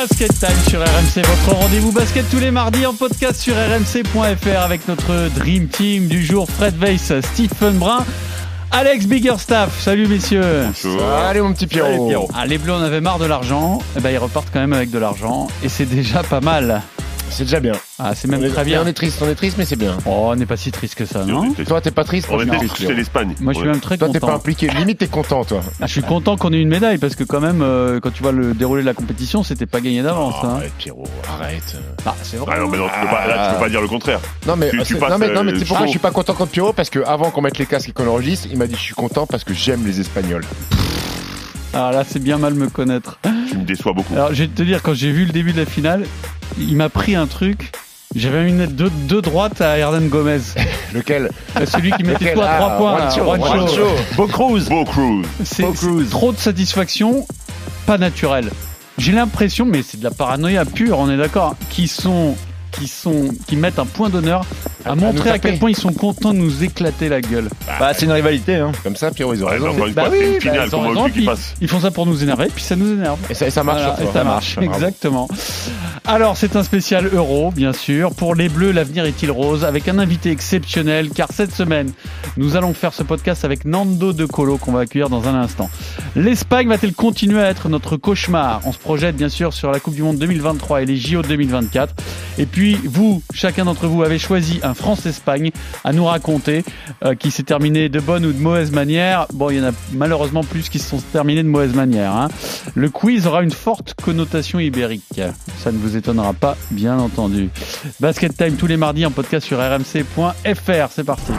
Basket Time sur RMC, votre rendez-vous basket tous les mardis en podcast sur rmc.fr avec notre Dream Team du jour, Fred Weiss, Stephen Brun, Alex Biggerstaff. Salut messieurs. Allez mon petit Pierrot. Ah, les Bleus en avaient marre de l'argent, et ben ils repartent quand même avec de l'argent et c'est déjà pas mal. C'est déjà bien. Ah, c'est même on est, très bien. On est triste, on est triste, mais c'est bien. Oh, on n'est pas si triste que ça, non Toi, t'es pas triste On moi, je était suis triste, triste, c'est l'Espagne. Moi, je suis même très Toi, t'es pas content. impliqué. Limite, t'es content, toi. Ah, je suis content qu'on ait une médaille parce que quand même, euh, quand tu vois le déroulé de la compétition, c'était pas gagné d'avance. hein. Arrête, Pierrot, arrête. Ah, c'est vrai. Ah non, mais non, tu peux pas, là, tu peux pas dire le contraire. Non, mais, Tu- euh, tu c'est- passes, non, mais, non, mais euh, tu sais pourquoi je suis pas content contre Pierrot Parce que avant qu'on mette les casques et qu'on enregistre, il m'a dit je suis content parce que j'aime les Espagnols. Ah là, c'est bien mal me connaître. Tu me déçois beaucoup. Alors, je vais te dire, quand j'ai vu le début de la finale, il m'a pris un truc. J'avais une deux, deux droites à Hernan Gomez. Lequel Euh, Celui qui mettait tout à Ah, trois points. là, Juancho, Juancho. Juancho. Beau Cruz. Beau Cruz. c'est trop de satisfaction, pas naturelle. J'ai l'impression, mais c'est de la paranoïa pure, on est d'accord, qui sont, qui sont, qui mettent un point d'honneur à, montrer à, quel point ils sont contents de nous éclater la gueule. Bah, c'est une rivalité. Hein. Comme ça, Pierrot, ils ont Ouais, raison. encore une Bah fois, oui, c'est une bah, finale, ils comment font ça pour nous énerver, puis ça nous énerve. Et ça, et ça marche Voilà, et ça marche, Bravo. exactement. Alors, c'est un spécial euro, bien sûr. Pour les Bleus, l'avenir est-il rose Avec un invité exceptionnel, car cette semaine, nous allons faire ce podcast avec Nando De Colo, qu'on va accueillir dans un instant. L'Espagne va-t-elle continuer à être notre cauchemar On se projette, bien sûr, sur la Coupe du Monde 2023 et les JO 2024. Et puis, vous, chacun d'entre vous, avez choisi un France-Espagne à nous raconter, euh, qui s'est terminé de bonne ou de mauvaise manière. Bon, il y en a malheureusement plus qui se sont terminés de mauvaise manière. hein. Le quiz aura une forte connotation ibérique. Ça ne vous étonnera pas, bien entendu. Basket Time tous les mardis en podcast sur rmc.fr. C'est parti.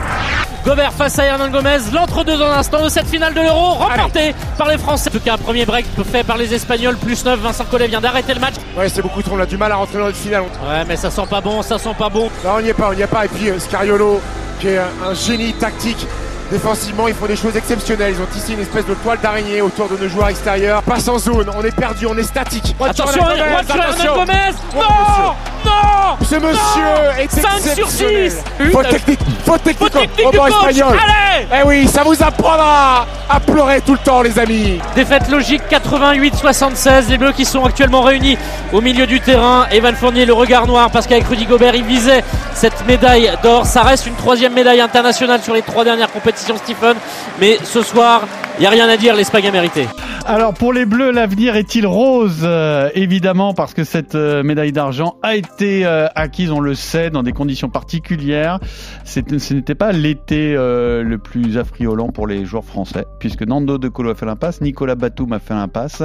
Gobert face à Hernan Gomez, l'entre-deux dans l'instant de cette finale de l'Euro, remportée par les Français. En tout cas, un premier break fait par les Espagnols, plus 9, Vincent Collet vient d'arrêter le match. Ouais, c'est beaucoup trop. On a du mal à rentrer dans le final. Ouais, mais ça sent pas bon, ça sent pas bon. Non, on n'y est pas, on n'y est pas. Et puis euh, Scariolo, qui est un génie tactique. Défensivement, ils font des choses exceptionnelles. Ils ont tissé une espèce de toile d'araignée autour de nos joueurs extérieurs. Passe en zone, on est perdu, on est statique. Attention, Gomez, attention. Gomez Non Non Ce monsieur est 5 sur exceptionnel. 6 Faute technique, faute technique, technique au du banc coach espagnol. Allez Eh oui, ça vous apprendra à pleurer tout le temps, les amis. Défaite logique 88-76. Les Bleus qui sont actuellement réunis au milieu du terrain. Evan Fournier, le regard noir, parce qu'avec Rudy Gobert, il visait cette médaille d'or. Ça reste une troisième médaille internationale sur les trois dernières compétitions, Stephen. Mais ce soir, il n'y a rien à dire. L'Espagne a mérité. Alors pour les Bleus, l'avenir est-il rose Euh, Évidemment parce que cette euh, médaille d'argent a été euh, acquise, on le sait, dans des conditions particulières. Ce n'était pas l'été le plus affriolant pour les joueurs français, puisque Nando De Colo a fait l'impasse, Nicolas Batum a fait l'impasse.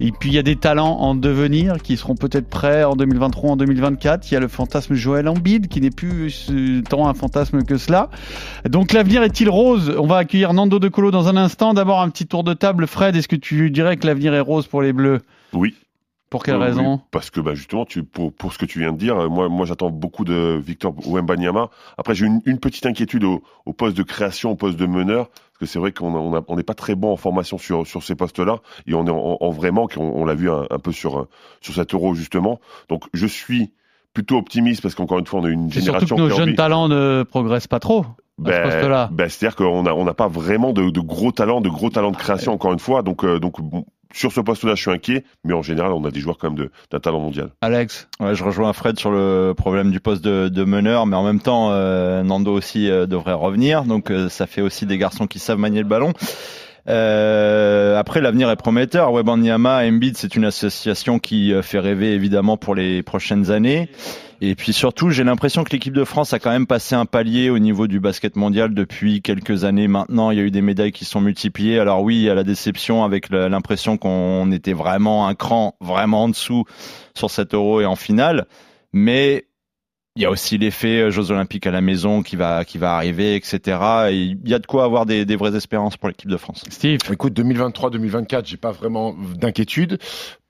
Et puis il y a des talents en devenir qui seront peut-être prêts en 2023, en 2024. Il y a le fantasme Joël Embiid qui n'est plus tant un fantasme que cela. Donc l'avenir est-il rose On va accueillir Nando De Colo dans un instant. D'abord un petit tour de table. Fred, est-ce que tu dirais que l'avenir est rose pour les Bleus? Oui. Pour quelle Euh, raison? Oui, Parce que bah, justement, tu, pour, pour ce que tu viens de dire, euh, moi, moi j'attends beaucoup de Victor Wembanyama. Après, j'ai une, une petite inquiétude au, au poste de création, au poste de meneur, parce que c'est vrai qu'on on on n'est pas très bon en formation sur, sur ces postes-là, et on est en, en vrai manque, on, on l'a vu un, un peu sur, euh, sur cet euro justement. Donc je suis plutôt optimiste, parce qu'encore une fois, on a une C'est surtout génération que nos jeunes talents ne progressent pas trop. Ce ben, ben, C'est-à-dire qu'on n'a on n'a pas vraiment de, de gros talents, de gros talents de création, encore une fois. Donc, euh, donc bon, sur ce poste-là, je suis inquiet, mais en général, on a des joueurs quand même de- d'un talent mondial. Alex? Ouais, je rejoins Fred sur le problème du poste de, de meneur, mais en même temps, euh, Nando aussi euh, devrait revenir. Donc, euh, ça fait aussi des garçons qui savent manier le ballon. Euh, après, l'avenir est prometteur. Wembanyama, Embiid, c'est une association qui euh, fait rêver évidemment pour les prochaines années. Et puis surtout, j'ai l'impression que l'équipe de France a quand même passé un palier au niveau du basket mondial depuis quelques années maintenant. Il y a eu des médailles qui sont multipliées. Alors oui, il y a la déception avec l'impression qu'on était vraiment un cran, vraiment en dessous sur cet euro et en finale. Mais Il y a aussi l'effet euh, Jeux Olympiques à la maison qui va qui va arriver, etc. Et il y a de quoi avoir des, des vraies espérances pour l'équipe de France. Steve. Écoute, 2023-2024, j'ai pas vraiment d'inquiétude.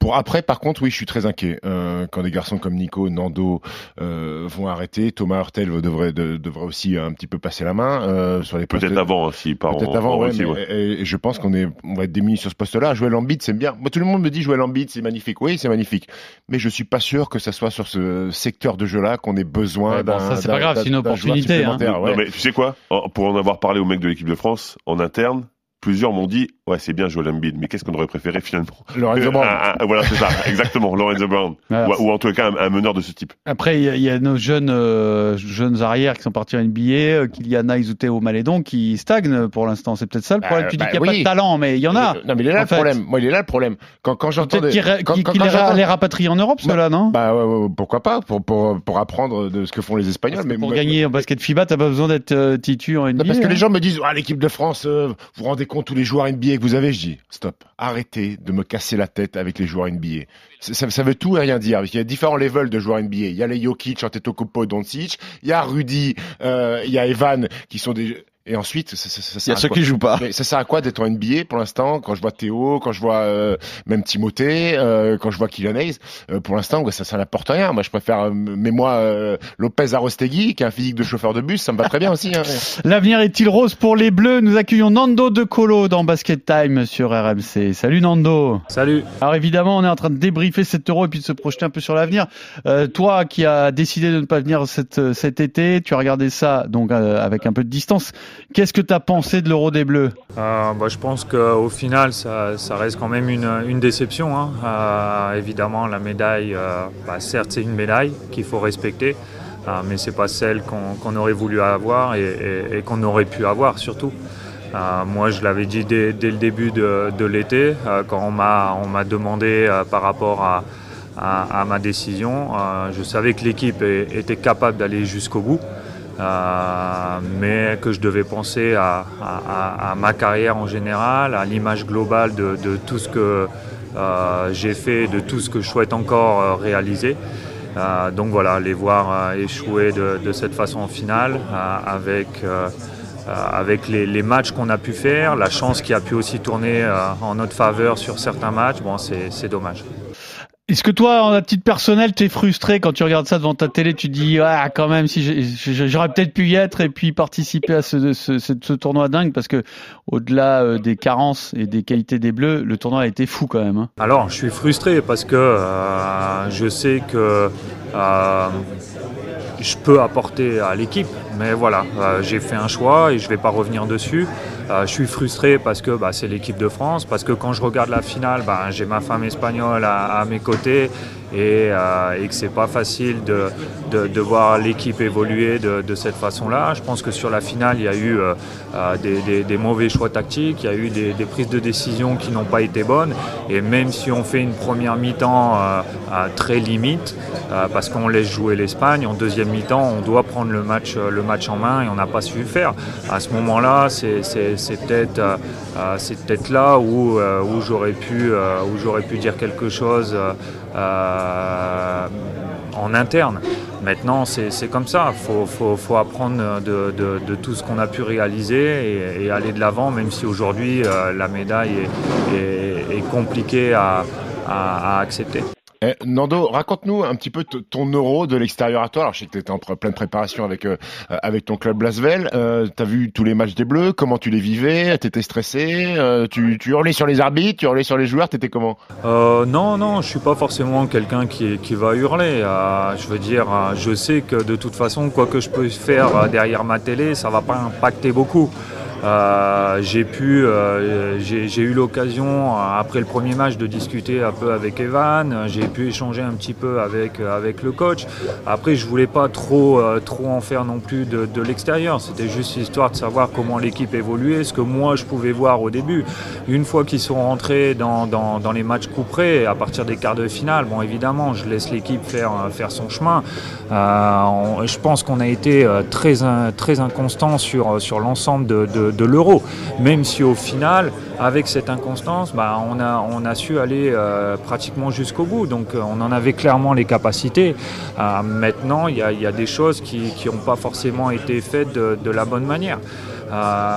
Pour après, par contre, oui, je suis très inquiet. Euh, quand des garçons comme Nico, Nando euh, vont arrêter, Thomas Hurtel devrait de, devrait aussi un petit peu passer la main euh, sur les postes. Peut-être avant, hein, si par Peut-être avant, ouais, mais, Et, et je pense qu'on est, on va être démunis sur ce poste-là. Jouer l'ambit, c'est bien. Moi, tout le monde me dit jouer l'ambit, c'est magnifique. Oui, c'est magnifique. Mais je suis pas sûr que ça soit sur ce secteur de jeu-là qu'on ait besoin Ouais, bon, d'un. ça, c'est pas grave, c'est une opportunité, hein. ouais. Non, mais tu sais quoi? Pour en avoir parlé aux mecs de l'équipe de France, en interne, plusieurs m'ont dit Ouais, c'est bien Joel Embiid, mais qu'est-ce qu'on aurait préféré finalement Lorenzo Euh, Brown. un- un- Voilà, c'est ça, exactement, Lorenzo Brown. Voilà. Ou, ou en tout cas, un, un meneur de ce type. Après, il y, a- il y a nos jeunes euh, jeunes arrières qui sont partis en NBA, euh, Kylian Izute au Malédon, qui stagnent pour l'instant. C'est peut-être ça le Bah, problème. tu dis bah qu'il n'y a pas de talent, mais il y en a. Non, mais il est là le fait. problème. Moi, il est là le problème. Quand, quand j'entends Peut-être des- quand les, les rapatrient en Europe, Bah, ceux-là, non? Bah ouais, ouais, pourquoi pas pour, pour, pour apprendre de ce que font les Espagnols. Mais pour moi- gagner en basket FIBA, t'as pas besoin d'être euh, titu en NBA. Parce que hein. les gens me disent ah l'équipe de France, euh, vous vous rendez compte tous les joueurs NBA que vous avez Je dis stop, arrêtez de me casser la tête avec les joueurs NBA. Ça, veut tout et rien dire. Il y a différents levels de joueurs NBA. Il y a les Jokic, Antetokounmpo, Doncic. Il y a Rudy, euh, il y a Evan qui sont des et ensuite ça, ça, ça Il y sert a à ceux quoi qui jouent pas. Mais ça sert à quoi d'être en NBA pour l'instant Quand je vois Théo, quand je vois euh, même Timothée, euh, quand je vois Kylian Hayes, euh, pour l'instant ouais, ça ça n'apporte rien. Moi je préfère, euh, mais moi euh, Lopez Arostegui qui a un physique de chauffeur de bus, ça me va très bien aussi. Hein. L'avenir est-il rose pour les Bleus? Nous accueillons Nando De Colo dans Basket Time sur RMC. Salut Nando. Salut. Alors évidemment, on est en train de débriefer cet euro et puis de se projeter un peu sur l'avenir. Euh, toi qui as décidé de ne pas venir cet, cet été, tu as regardé ça donc euh, avec un peu de distance. Qu'est-ce que tu as pensé de l'euro des Bleus? Euh, bah, je pense qu'au final, ça, reste quand même une, déception. hein. Euh, évidemment, la médaille, euh, bah, certes, c'est une médaille qu'il faut respecter, mais c'est pas celle qu'on aurait voulu avoir et, qu'on aurait pu avoir surtout. Moi, je l'avais dit dès, le début de, l'été, quand on m'a demandé par rapport à, ma décision. je savais que l'équipe était capable d'aller jusqu'au bout. Euh, mais que je devais penser à, ma carrière en général, à l'image globale de, tout ce que euh, j'ai fait, de tout ce que je souhaite encore euh, réaliser. Donc voilà, les voir échouer de, cette façon en finale, avec, avec les, les matchs qu'on a pu faire, la chance qui a pu aussi tourner en notre faveur sur certains matchs, bon, c'est dommage. Est-ce que toi, en titre personnel, t'es frustré quand tu regardes ça devant ta télé Tu dis, ah, quand même, si j'aurais peut-être pu y être et puis participer à ce tournoi dingue parce que au-delà euh, des carences et des qualités des Bleus, le tournoi a été fou quand même. hein. Alors, je suis frustré parce que euh, je sais que euh, je peux apporter à l'équipe, mais voilà, euh, j'ai fait un choix et je ne vais pas revenir dessus. Euh, je suis frustré parce que bah, c'est l'équipe de France, parce que quand je regarde la finale, bah, j'ai ma femme espagnole à, à mes côtés et, euh, et que c'est pas facile de, de, voir l'équipe évoluer de, cette façon-là. Je pense que sur la finale, il y a eu euh, euh, des, mauvais choix tactiques, il y a eu des, prises de décision qui n'ont pas été bonnes. Et même si on fait une première mi-temps euh, très limite, parce qu'on laisse jouer l'Espagne, en deuxième mi-temps, on doit prendre le match, le match en main et on n'a pas su le faire. À ce moment-là, c'est peut-être c'est peut-être là où, où j'aurais pu, où j'aurais pu dire quelque chose. Euh, en interne. Maintenant, c'est comme ça. Il faut, faut- faut apprendre de, de- de tout ce qu'on a pu réaliser et, et aller de l'avant, même si aujourd'hui euh, la médaille est, est- est compliquée à- à- à accepter. Eh, Nando, raconte-nous un petit peu ton euro de l'extérieur à toi. Alors, je sais que tu étais en pleine préparation avec, euh, avec ton club Lasvel. Euh, tu vu tous les matchs des Bleus, comment tu les vivais? Tu étais stressé? Euh, tu, hurlais sur les arbitres, tu hurlais sur les joueurs, tu étais comment? Euh, non, non, je suis pas forcément quelqu'un qui, qui va hurler. Euh, je veux dire, euh, je sais que de toute façon, quoi que je peux faire euh, derrière ma télé, ça va pas impacter beaucoup. Euh, j'ai pu, euh, j'ai eu l'occasion euh, après le premier match de discuter un peu avec Evan. J'ai pu échanger un petit peu avec avec le coach. Après, je voulais pas trop trop en faire non plus de, de l'extérieur. C'était juste histoire de savoir comment l'équipe évoluait, ce que moi je pouvais voir au début. Une fois qu'ils sont rentrés dans, dans, les matchs couperés, à partir des quarts de finale, bon évidemment, je laisse l'équipe faire faire son chemin. Je pense qu'on a été très très inconstant sur sur l'ensemble de, de l'euro. Même si au final, avec cette inconstance, bah, on, a, su aller euh, pratiquement jusqu'au bout. Donc euh, on en avait clairement les capacités. Euh, maintenant, il y a, des choses qui n'ont pas forcément été faites de, la bonne manière.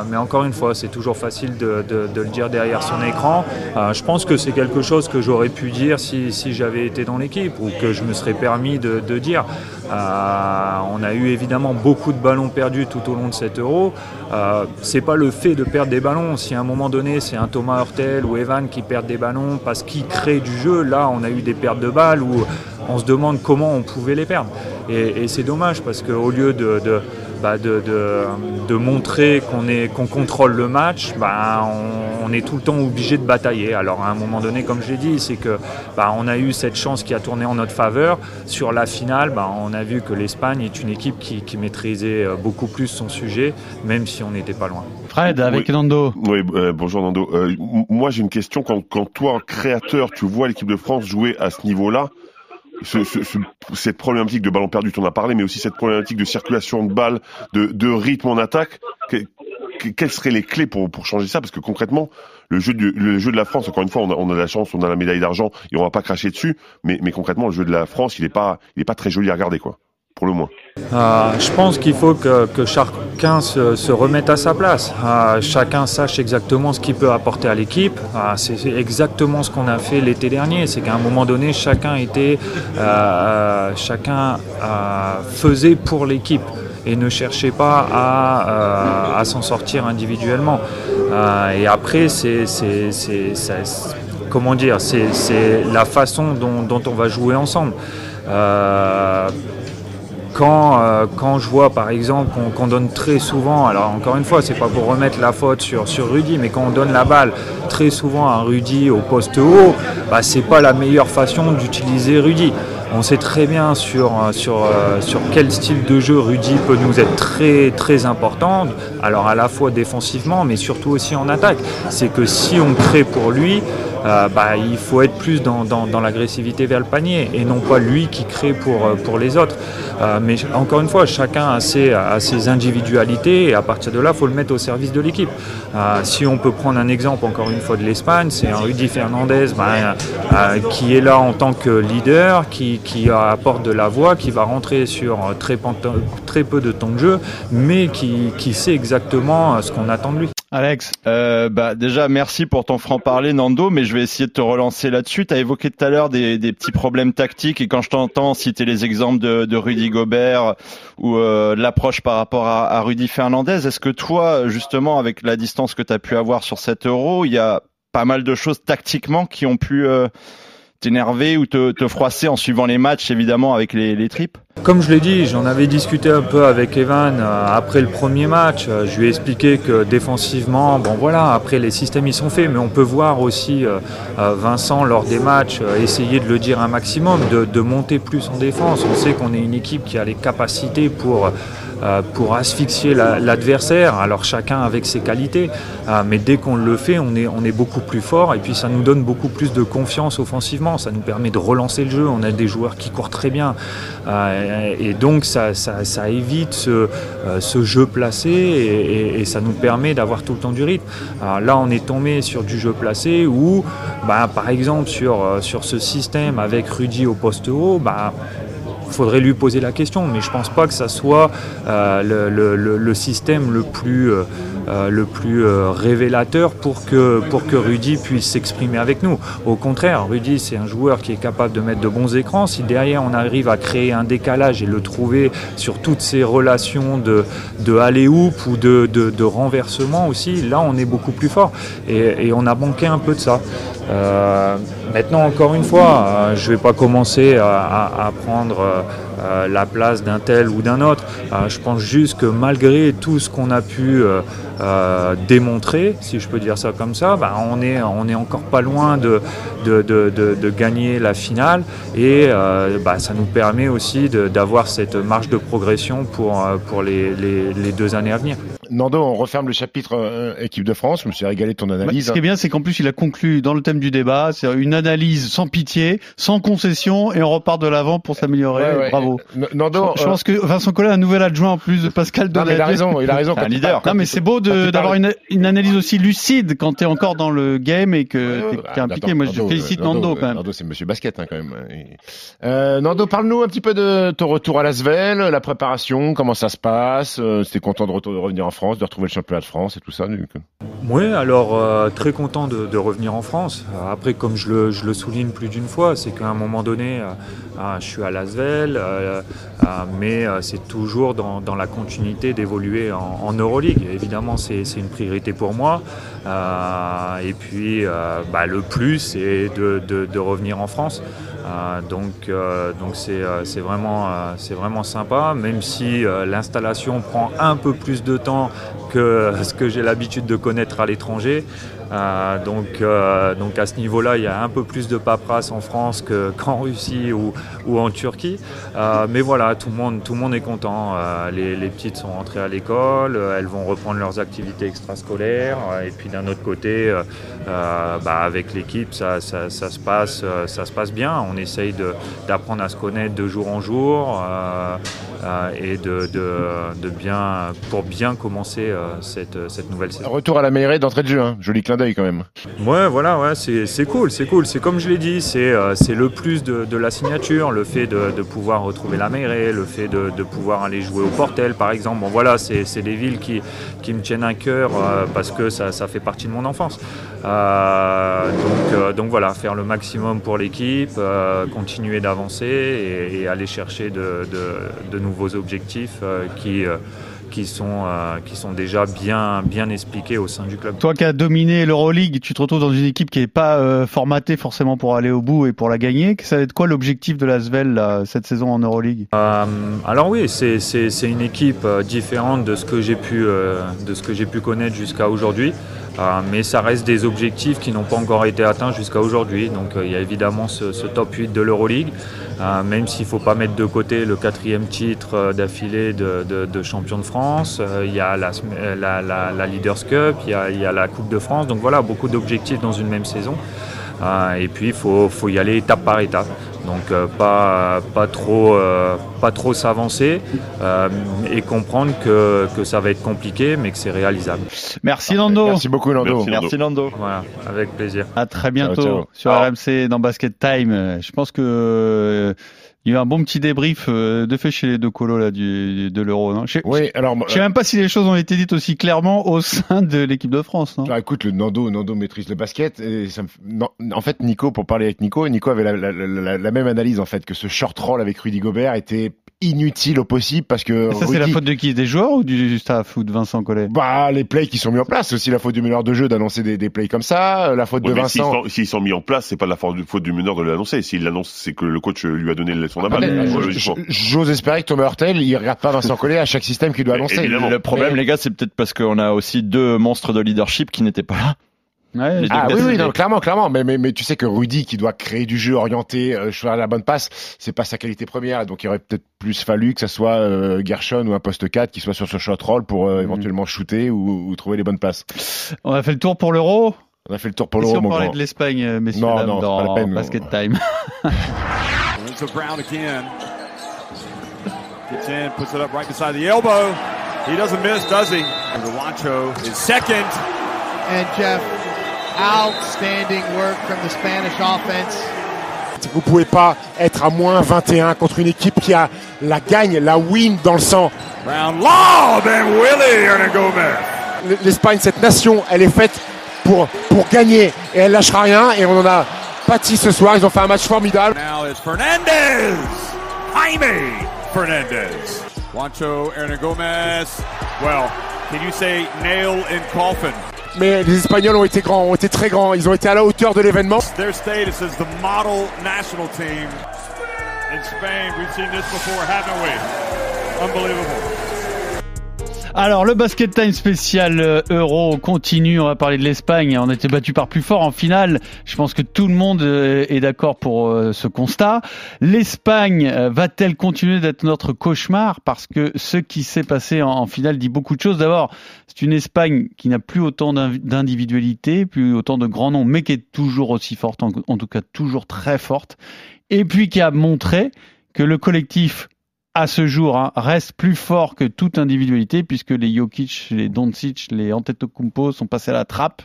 Mais encore une fois, c'est toujours facile de, le dire derrière son écran. Je pense que c'est quelque chose que j'aurais pu dire si, j'avais été dans l'équipe ou que je me serais permis de, dire. On a eu évidemment beaucoup de ballons perdus tout au long de cet euro. Euh, c'est pas le fait de perdre des ballons. Si à un moment donné c'est un Thomas Hurtel ou Evan qui perdent des ballons parce qu'ils créent du jeu, là on a eu des pertes de balles où on se demande comment on pouvait les perdre. Et, c'est dommage parce qu'au lieu de, bah montrer qu'on contrôle le match, bah on, est tout le temps obligé de batailler. Alors à un moment donné, comme je l'ai dit, c'est que bah on a eu cette chance qui a tourné en notre faveur. Sur la finale, bah on a vu que l'Espagne est une équipe qui, qui, maîtrisait beaucoup plus son sujet, même si on n'était pas loin. Fred, avec oui. Nando. Oui, euh, bonjour Nando. Euh, moi j'ai une question. Quand, quand toi, créateur, tu vois l'équipe de France jouer à ce niveau-là, ce, ce, ce, cette problématique de ballon perdu, tu en as parlé, mais aussi cette problématique de circulation de balles, de, de rythme en attaque. Que, que, quelles seraient les clés pour, pour changer ça? Parce que concrètement, le jeu, de, le jeu de la France, encore une fois, on a, on a la chance, on a la médaille d'argent et on va pas cracher dessus, mais, mais concrètement, le jeu de la France, il est pas, il est pas très joli à regarder, quoi pour le moins euh, Je pense qu'il faut que, chacun se, remette à sa place. Euh, chacun sache exactement ce qu'il peut apporter à l'équipe. Euh, c'est exactement ce qu'on a fait l'été dernier. C'est qu'à un moment donné, chacun était, chacun faisait pour l'équipe et ne cherchait pas à, s'en sortir individuellement. et après, c'est comment dire, c'est la façon dont, on va jouer ensemble. Euh, quand, euh, quand je vois par exemple qu'on qu donne très souvent, alors encore une fois, c'est pas pour remettre la faute sur, sur Rudy, mais quand on donne la balle très souvent à Rudy au poste haut, bah, c'est pas la meilleure façon d'utiliser Rudy. On sait très bien sur, sur, euh, sur quel style de jeu Rudy peut nous être très très important, alors à la fois défensivement, mais surtout aussi en attaque. C'est que si on crée pour lui, euh, bah, il faut être plus dans, l'agressivité vers le panier et non pas lui qui crée pour, pour les autres. Euh, mais encore une fois, chacun a ses, individualités et à partir de là, il faut le mettre au service de l'équipe. Euh, si on peut prendre un exemple encore une fois de l'Espagne, c'est un Rudy Fernandez euh, qui est là en tant que leader, qui, apporte de la voix, qui va rentrer sur très, peu de temps de jeu, mais qui sait exactement ce qu'on attend de lui. Alex euh, bah déjà merci pour ton franc parler Nando mais je vais essayer de te relancer là-dessus. Tu as évoqué tout à l'heure des, des, petits problèmes tactiques et quand je t'entends citer les exemples de, Rudy Gobert ou euh, l'approche par rapport à, Rudy Fernandez, est-ce que toi justement avec la distance que tu as pu avoir sur cet euro, il y a pas mal de choses tactiquement qui ont pu euh, t'énerver ou te, te, froisser en suivant les matchs évidemment avec les, les tripes? Comme je l'ai dit, j'en avais discuté un peu avec Evan euh, après le premier match. Euh, je lui ai expliqué que défensivement, bon voilà, après les systèmes ils sont faits, mais on peut voir aussi euh, Vincent lors des matchs essayer de le dire un maximum, de, monter plus en défense. On sait qu'on est une équipe qui a les capacités pour pour asphyxier l'adversaire, la, alors chacun avec ses qualités, mais dès qu'on le fait, on est, on est beaucoup plus fort. Et puis ça nous donne beaucoup plus de confiance offensivement, ça nous permet de relancer le jeu, on a des joueurs qui courent très bien et donc ça, évite ce, ce, jeu placé et, ça nous permet d'avoir tout le temps du rythme. Alors là on est tombé sur du jeu placé où bah, par exemple sur, sur ce système avec Rudy au poste haut, bah, faudrait lui poser la question, mais je pense pas que ça soit euh, le, système le plus, euh, le plus euh, révélateur pour que, pour que Rudy puisse s'exprimer avec nous. Au contraire, Rudy, c'est un joueur qui est capable de mettre de bons écrans. Si derrière on arrive à créer un décalage et le trouver sur toutes ces relations de, de aller-hoop ou de, de, renversement aussi, là on est beaucoup plus fort. Et, on a manqué un peu de ça. Euh, maintenant, encore une fois, euh, je ne vais pas commencer à prendre euh, la place d'un tel ou d'un autre. je pense juste que malgré tout ce qu'on a pu démontrer, si je peux dire ça comme ça, bah, on, est, on est encore pas loin de, de, de, gagner la finale et bah, ça nous permet aussi d'avoir cette marge de progression pour, pour les, les deux années à venir. Nando, on referme le chapitre euh, équipe de France. Je me suis régalé de ton analyse. Bah, ce qui est bien, c'est qu'en plus, il a conclu dans le thème du débat. C'est une analyse sans pitié, sans concession, et on repart de l'avant pour s'améliorer. Ouais, ouais. Bravo. Nando. N- Nando, Je euh, pense que Vincent Collet a un nouvel adjoint en plus de Pascal mais il a Donnet. raison, il a raison. Un leader. Non mais c'est beau d'avoir une, une analyse aussi lucide quand t'es encore dans le game et que t'es t'es impliqué. Moi je félicite Nando, quand même. Nando, c'est Monsieur Basket hein, quand même. Euh, Nando, parle-nous un petit peu de ton retour à Lasvel, la préparation, comment ça se passe. Euh, T'es content de, retour- de revenir en France, de retrouver le championnat de France et tout ça. coup. Oui, alors euh, très content de, revenir en France. Euh, Après, comme je le, souligne plus d'une fois, c'est qu'à un moment donné, euh, je suis à Lasvel, mais euh, c'est toujours dans, la continuité d'évoluer en, Euroleague. Évidemment, c'est une priorité pour moi. Euh, et puis, euh, bah, le plus, c'est de, revenir en France. Euh, donc, euh, c'est euh, vraiment, euh, vraiment sympa, même si euh, l'installation prend un peu plus de temps que ce que j'ai l'habitude de connaître à l'étranger. Euh, donc, euh, donc à ce niveau-là, il y a un peu plus de paperasse en France que- qu'en Russie ou, en Turquie. Euh, mais voilà, tout le monde, tout le monde est content. Les, petites sont rentrées à l'école, elles vont reprendre leurs activités extrascolaires. et puis d'un autre côté, bah, avec l'équipe, ça, ça- se passe, ça se passe bien. On essaye d'apprendre à se connaître de jour en jour et de, de- de bien, pour bien commencer euh, cette, cette nouvelle saison. Retour à la meilleure d'entrée de jeu, hein. joli clin d'œil quand même. Ouais, voilà, ouais, c'est cool, c'est cool. C'est comme je l'ai dit, c'est euh, c'est le plus de, de la signature, le fait de, pouvoir retrouver la mairie, le fait de, de pouvoir aller jouer au Portel, par exemple. Bon, voilà, c'est c'est des villes qui, qui me tiennent à cœur euh, parce que ça, ça fait partie de mon enfance. Euh, donc, euh, donc voilà, faire le maximum pour l'équipe, euh, continuer d'avancer et, et aller chercher de, de- de nouveaux objectifs euh, qui, euh, qui, sont, euh, qui sont déjà bien, bien expliqués au sein du club. Toi qui as dominé l'Euroleague, tu te retrouves dans une équipe qui n'est pas euh, formatée forcément pour aller au bout et pour la gagner. Ça va être quoi l'objectif de l'Asvel là, cette saison en Euroleague? Euh, alors oui, c'est- c'est c'est une équipe différente de ce que j'ai pu, de ce que j'ai pu connaître jusqu'à aujourd'hui. Mais ça reste des objectifs qui n'ont pas encore été atteints jusqu'à aujourd'hui. Donc il y a évidemment ce, ce top 8 de l'Euroleague, euh, même s'il ne faut pas mettre de côté le quatrième titre euh, d'affilée de, champion de France. Euh, il y a la, euh, Leaders Cup, il y a, la Coupe de France. Donc voilà, beaucoup d'objectifs dans une même saison. Et puis il faut y aller étape par étape. Donc euh, pas, pas trop, euh, pas trop s'avancer euh, et comprendre que, que ça va être compliqué mais que c'est réalisable. Merci Nando. Merci beaucoup Nando. Merci. Merci Nando. Voilà, avec plaisir. À très bientôt Ciao, ciao. sur RMC dans Basket Time. Je pense que euh, il y a eu un bon petit débrief euh, de fait chez les deux colos là du, de l'Euro. non? Je sais- Oui, alors. je sais même pas si les choses ont été dites aussi clairement au sein de l'équipe de France. Non? Ah, écoute, le Nando, Nando maîtrise le basket. Et ça me f- non, en fait, Nico, pour parler avec Nico, Nico avait la, la- la- la- la même analyse en fait que ce short roll avec Rudy Gobert était inutile au possible parce que ça c'est la faute de qui? Des joueurs ou du staff ou de Vincent Collet? Bah les plays qui sont mis en place, c'est aussi la faute du meneur de jeu d'annoncer des, des plays comme ça, la faute Ouais, de mais s'ils Vincent. sont, s'ils sont mis en place, c'est pas la faute, du meneur de l'annoncer. S'il l'annonce, c'est que le coach lui a donné son je- J'ose espérer que Thomas Hurtel, il regarde pas Vincent Collet à chaque système qu'il doit annoncer. évidemment. Le problème, Mais- les gars, c'est peut-être parce qu'on a aussi deux monstres de leadership qui n'étaient pas là. Ouais, Ah oui, oui, non, clairement, clairement. Mais, mais, mais tu sais que Rudy, qui doit créer du jeu orienté, euh, choisir la bonne passe, c'est pas sa qualité première. Donc il aurait peut-être plus fallu que ça soit euh, Gershon ou un poste 4 qui soit sur ce shot roll pour euh, Mhm. éventuellement shooter ou, ou trouver les bonnes passes. On a fait le tour pour l'Euro? On a fait le tour pour Et si l'euro, on mon parlait grand. de l'Espagne, euh, messieurs Non, dames, non, dans pas la peine, Basket non. Time. Lorenzo Brown again. Gets in, puts it up right beside the elbow. He doesn't miss, does he? And Wancho is second. And Jeff, outstanding work from the Spanish offense. Vous pouvez pas être à moins 21 contre une équipe qui a la gagne, la win dans le sang. Brown lob and Willie Gomez. L'Espagne, cette nation, elle est faite pour, pour gagner et elle lâchera rien et on en a pâti ce soir. Ils ont fait un match formidable. Now it's Fernandez. Jaime Fernandez. Wancho, Aaron Gomez. Well, can you say nail in coffin? Mais les Espagnols ont été grands, ont été très grands. Ils ont été à la hauteur de l'événement. Their status as the model national team in Spain. We've seen this before, haven't we? Unbelievable. Alors, le Basket Time spécial euh, Euro continue. On va parler de l'Espagne. On a été battu par plus fort en finale. Je pense que tout le monde euh, est d'accord pour euh, ce constat. L'Espagne va-t-elle continuer d'être notre cauchemar? Parce que ce qui s'est passé en, finale dit beaucoup de choses. D'abord, c'est une Espagne qui n'a plus autant d'individualité, plus autant de grands noms, mais qui est toujours aussi forte, en tout cas toujours très forte. Et puis qui a montré que le collectif à ce jour, hein, reste plus fort que toute individualité, puisque les Jokic, les Doncic, les Antetokounmpo sont passés à la trappe.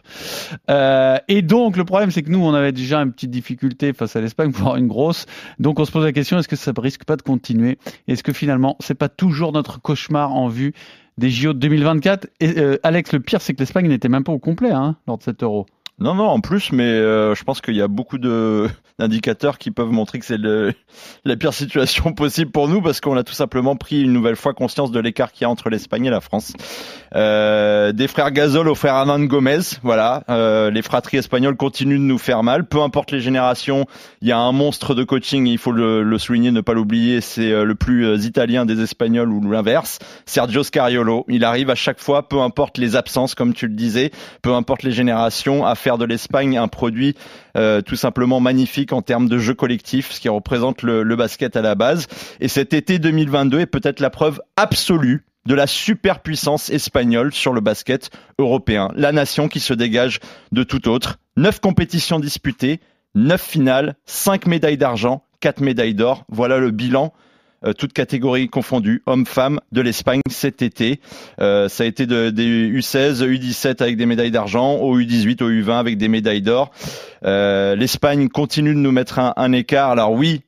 Euh, et donc, le problème, c'est que nous, on avait déjà une petite difficulté face à l'Espagne, voire une grosse. Donc, on se pose la question, est-ce que ça risque pas de continuer? Est-ce que finalement, c'est pas toujours notre cauchemar en vue des JO de 2024 Et euh, Alex, le pire, c'est que l'Espagne n'était même pas au complet hein, lors de cet Euro. Non, non, en plus, mais euh, je pense qu'il y a beaucoup de d'indicateurs qui peuvent montrer que c'est la pire situation possible pour nous parce qu'on a tout simplement pris une nouvelle fois conscience de l'écart qu'il y a entre l'Espagne et la France. Euh, des frères Gasol aux frères Hernan Gomez, voilà. Euh, les fratries espagnoles continuent de nous faire mal. Peu importe les générations, il y a un monstre de coaching, il faut le, le souligner, ne pas l'oublier, c'est euh, le plus euh, italien des Espagnols ou l'inverse, Sergio Scariolo. Il arrive à chaque fois, peu importe les absences, comme tu le disais, peu importe les générations, à faire de l'Espagne un produit euh, tout simplement magnifique en termes de jeu collectif, ce qui représente le, basket à la base. Et cet été 2022 est peut-être la preuve absolue de la superpuissance espagnole sur le basket européen. La nation qui se dégage de tout autre. Neuf compétitions disputées, neuf finales, cinq médailles d'argent, quatre médailles d'or. Voilà le bilan toutes catégories confondues, hommes-femmes, de l'Espagne cet été. Euh, ça a été de- des U16, U17 avec des médailles d'argent, au U18, au U20 avec des médailles d'or. Euh, L'Espagne continue de nous mettre un, écart. Alors oui,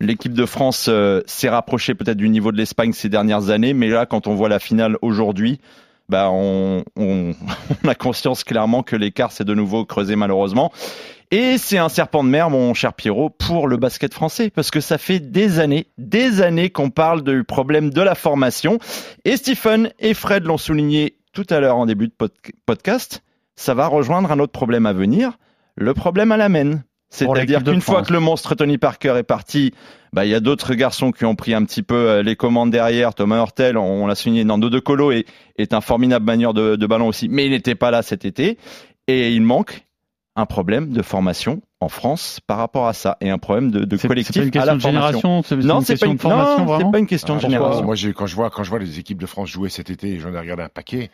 l'équipe de France euh, s'est rapprochée peut-être du niveau de l'Espagne ces dernières années, mais là, quand on voit la finale aujourd'hui, bah on, on, on a conscience clairement que l'écart s'est de nouveau creusé malheureusement. Et c'est un serpent de mer, mon cher Pierrot, pour le basket français, parce que ça fait des années, des années qu'on parle du problème de la formation. Et Stephen et Fred l'ont souligné tout à l'heure en début de pod- podcast, ça va rejoindre un autre problème à venir, le problème à la main. Pour C'est-à-dire qu'une fois que le monstre Tony Parker est parti, bah, il y a d'autres garçons qui ont pris un petit peu euh, les commandes derrière. Thomas Hurtel, on, on l'a souligné, Nando De Colo est, est un formidable manieur de, de ballon aussi, mais il n'était pas là cet été. Et il manque un problème de formation en France par rapport à ça et un problème de, de C'est- collectif pas une question à la de formation. génération, non, une c'est question pas une de formation, non, vraiment c'est pas une question de Ah, génération. Moi, quand je vois quand je vois les équipes de France jouer cet été, et j'en ai regardé un paquet.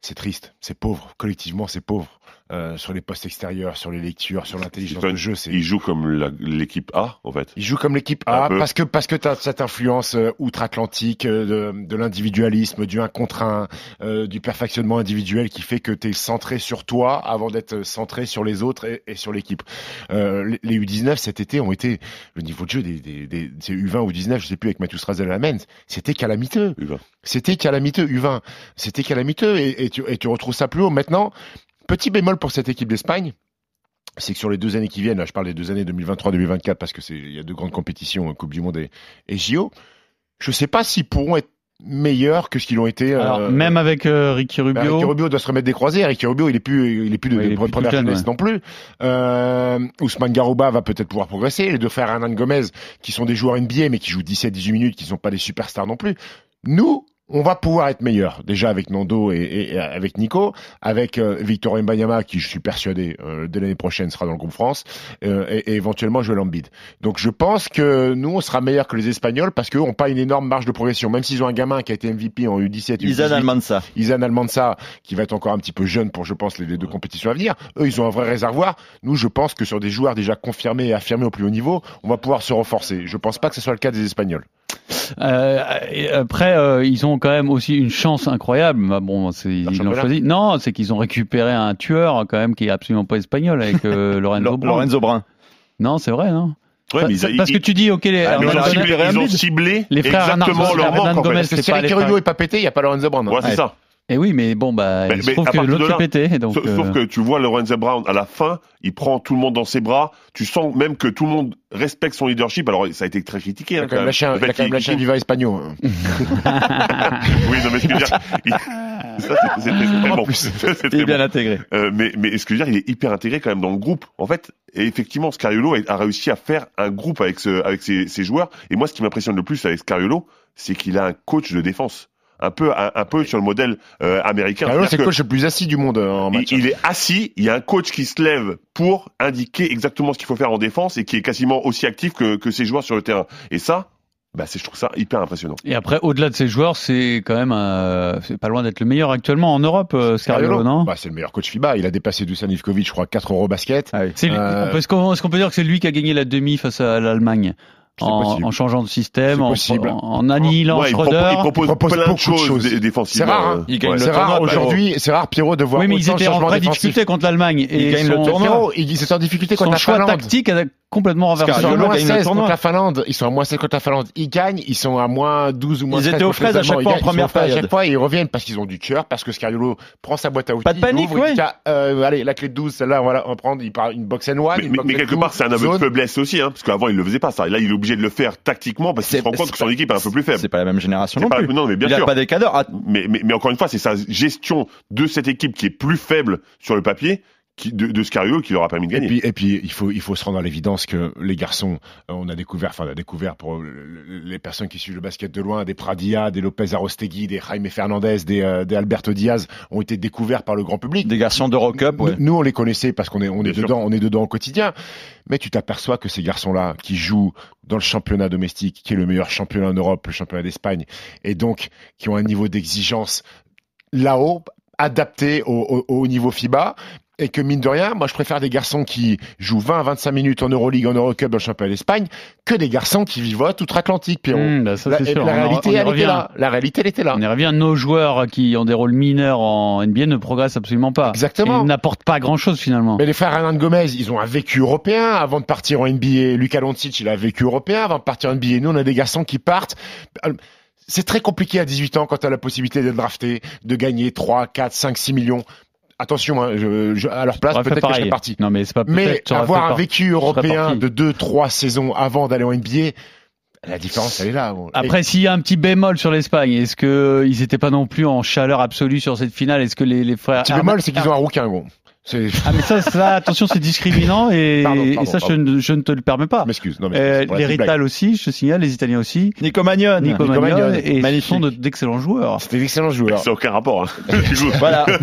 C'est triste, c'est pauvre. Collectivement, c'est pauvre. Euh, sur les postes extérieurs, sur les lectures, sur l'intelligence de jeu, c'est Il joue comme l'équipe A, en fait. Il joue comme l'équipe A parce que parce que t'as cette influence euh, outre-Atlantique euh, de, de l'individualisme, du un contre un, euh, du perfectionnement individuel qui fait que t'es centré sur toi avant d'être centré sur les autres et, et sur l'équipe. Euh, les, les U19 cet été ont été le niveau de jeu des, des, des c'est U20 ou U19, je sais plus avec Mathieu Strazel à c'était calamiteux. C'était calamiteux U20, c'était calamiteux et, et tu et tu retrouves ça plus haut maintenant. Petit bémol pour cette équipe d'Espagne c'est que sur les deux années qui viennent, là je parle des deux années 2023-2024 parce que c'est il y a deux grandes compétitions, euh, Coupe du Monde et, et JO. Je sais pas s'ils pourront être meilleurs que ce qu'ils ont été. euh, Alors, même avec euh, Ricky bah, Rubio. Ricky Rubio doit se remettre des croisés. Ricky Rubio, il est plus, il est plus de, Ouais, de plus première jeunesse ouais. non plus. Euh, Ousmane Garouba va peut-être pouvoir progresser. Les deux frères Hernan Gomez, qui sont des joueurs NBA, mais qui jouent 17-18 minutes, qui sont pas des superstars non plus. Nous, on va pouvoir être meilleurs. Déjà avec Nando et, et- avec Nico, avec euh, Victor Mbanyama, qui je suis persuadé euh, dès l'année prochaine sera dans le groupe France, euh, et, et éventuellement Joel Embiid. Donc je pense que nous, on sera meilleurs que les Espagnols parce qu'eux n'ont pas une énorme marge de progression. Même s'ils ont un gamin qui a été MVP en U17, Izan U18, Almansa. Izan Almansa, qui va être encore un petit peu jeune pour, je pense, les, les deux compétitions à venir. Eux, ils ont un vrai réservoir. Nous, je pense que sur des joueurs déjà confirmés et affirmés au plus haut niveau, on va pouvoir se renforcer. Je pense pas que ce soit le cas des Espagnols. Euh, et après, euh, ils ont quand même aussi une chance incroyable. Bah, bon, ils l'ont choisi. Non, c'est qu'ils ont récupéré un tueur quand même qui est absolument pas espagnol avec euh, Lorenzo Lo- Brown. Lorenzo Brun. Non, c'est vrai, non. Ouais, mais Pa- ils- parce ils- que tu dis, ok, les, Ah, mais ils ont ciblé- ils ont ciblé les frères exactement Hernan- leur Hernan manque, en fait. Parce Parce c'est si Ricky Rubio est pas pété, il n'y a pas Lorenzo Brown. Ouais, c'est ça. Et oui, mais bon, bah, Mais- il se trouve que l'autre s'est pété. Donc, Sauf, sauf euh, que tu vois Lorenzo Brown à la fin, il prend tout le monde dans ses bras. Tu sens même que tout le monde respecte son leadership. Alors ça a été très critiqué. Il hein, a quand même lâché un, Le il a fait quand même lâché un Viva Espagno. oui, non, mais ce que je veux dire, il- ça, c'est- c'était très bon. Il est bien bon. intégré. Euh, mais, mais ce que je veux dire, il est hyper intégré quand même dans le groupe. En fait, et effectivement, Scariolo a, a réussi à faire un groupe avec, ce, avec ses, ses joueurs. Et moi, ce qui m'impressionne le plus avec Scariolo, c'est qu'il a un coach de défense. Un peu, un, un peu sur le modèle euh, américain. Carlo, c'est C'est-à-dire le coach le plus assis du monde euh, en il, match. il est assis, il y a un coach qui se lève pour indiquer exactement ce qu'il faut faire en défense et qui est quasiment aussi actif que, que ses joueurs sur le terrain. Et ça, bah, c'est, je trouve ça hyper impressionnant. Et après, au-delà de ces joueurs, c'est quand même, euh, c'est pas loin d'être le meilleur actuellement en Europe, euh, Scariolo, non? Bah, C'est le meilleur coach FIBA. Il a dépassé Dusan Ivkovic, je crois, 4 euros basket. C'est lui- Euh, Est-ce qu'on est-ce qu'on peut dire que c'est lui qui a gagné la demi face à l'Allemagne? En, en changeant de système, en, en, en annihilant Ouais, Schroeder. il propose Il propose plein beaucoup de choses, choses. dé- C'est défensivement. rare, hein. Il gagne ouais. le C'est rare tournoi, aujourd'hui, c'est rare Pierrot de voir Oui, mais ils étaient en vraie difficulté contre l'Allemagne. Ils Et gagnent le son- tournoi. Ils étaient en difficulté Son contre la choix Finlande. tactique a complètement Ils renversé. sont à moins gagne le 16 tournoi. contre la Finlande. Ils sont à moins 16 contre la Finlande. Ils gagnent. Ils sont à moins 12 ou moins Ils 13 étaient aux fraises à chaque fois en Ils ils première fraises À période. chaque fois, ils reviennent parce qu'ils ont du cœur, parce que Scariolo prend sa boîte à outils. Pas de panique, il ouvre, il ouais. dit, euh, allez, la clé de 12, celle-là, on va va prendre. Il part une box and one. Mais, quelque part, c'est un aveu de faiblesse aussi, hein, parce qu'avant, il le faisait pas, ça. Là, il est obligé de le faire tactiquement parce qu'il se rend compte que son équipe est un peu plus faible. C'est pas la même génération non pas- plus. non, mais bien il sûr. a pas des cadres. Mais, mais, mais encore une fois, c'est sa gestion de cette équipe qui est plus faible sur le papier qui, de, de Scariolo qui leur a permis de Et gagner. puis, et puis, il faut, il faut se rendre à l'évidence que les garçons, euh, on a découvert, enfin, on a découvert pour le- le- les personnes qui suivent le basket de loin, des Pradia, des Lopez Arostegui, des Jaime Fernandez, des, euh, des Alberto Diaz, ont été découverts par le grand public. Des garçons d'Eurocup, ouais. Nous, nous, on les connaissait parce qu'on est, on est Bien sûr. dedans, on est dedans au quotidien. Mais tu t'aperçois que ces garçons-là, qui jouent dans le championnat domestique, qui est le meilleur championnat en Europe, le championnat d'Espagne, et donc qui ont un niveau d'exigence là-haut, adapté au, au- au niveau FIBA, et que mine de rien, moi je préfère des garçons qui jouent 20 à 25 minutes en Euroleague, en Eurocup, dans le championnat d'Espagne, que des garçons qui vivotent outre-Atlantique, Pierrot. Mmh, bah, la, en- réalité, elle était là. La réalité, elle était là. On y revient. Nos joueurs qui ont des rôles mineurs en NBA ne progressent absolument pas. Exactement. Ils n'apportent pas grand chose finalement. Mais les frères Hernan Gomez, ils ont un vécu européen avant de partir en NBA. Luka Doncic, il a un vécu européen avant de partir en NBA. Nous, on a des garçons qui partent. Euh, C'est très compliqué à 18 ans quand tu as la possibilité d'être drafté, de gagner 3, 4, 5, 6 millions. Attention, hein, je, je- à leur place, peut-être que je serais parti. Non, mais c'est pas Mais avoir un vécu européen de 2, 3 saisons avant d'aller en NBA, la différence, elle est là. Après, s'il y a un petit bémol sur l'Espagne, est-ce que ils n'étaient pas non plus en chaleur absolue sur cette finale? Est-ce que les, les frères Le petit bémol, c'est qu'ils ont un rouquin, gros. C'est- Ah mais ça, ça attention, c'est discriminant et, Pardon, et pardon, ça, je ne, je ne te le permets pas. M'excuse. Non, mais Euh, c'est les Rital aussi, je te signale, les Italiens aussi. Nico Magnon. Nico Nico Magnon, et magnifique. sont de- d'excellents joueurs. C'était d'excellents joueurs. Ça n'a aucun rapport. Hein. Voilà.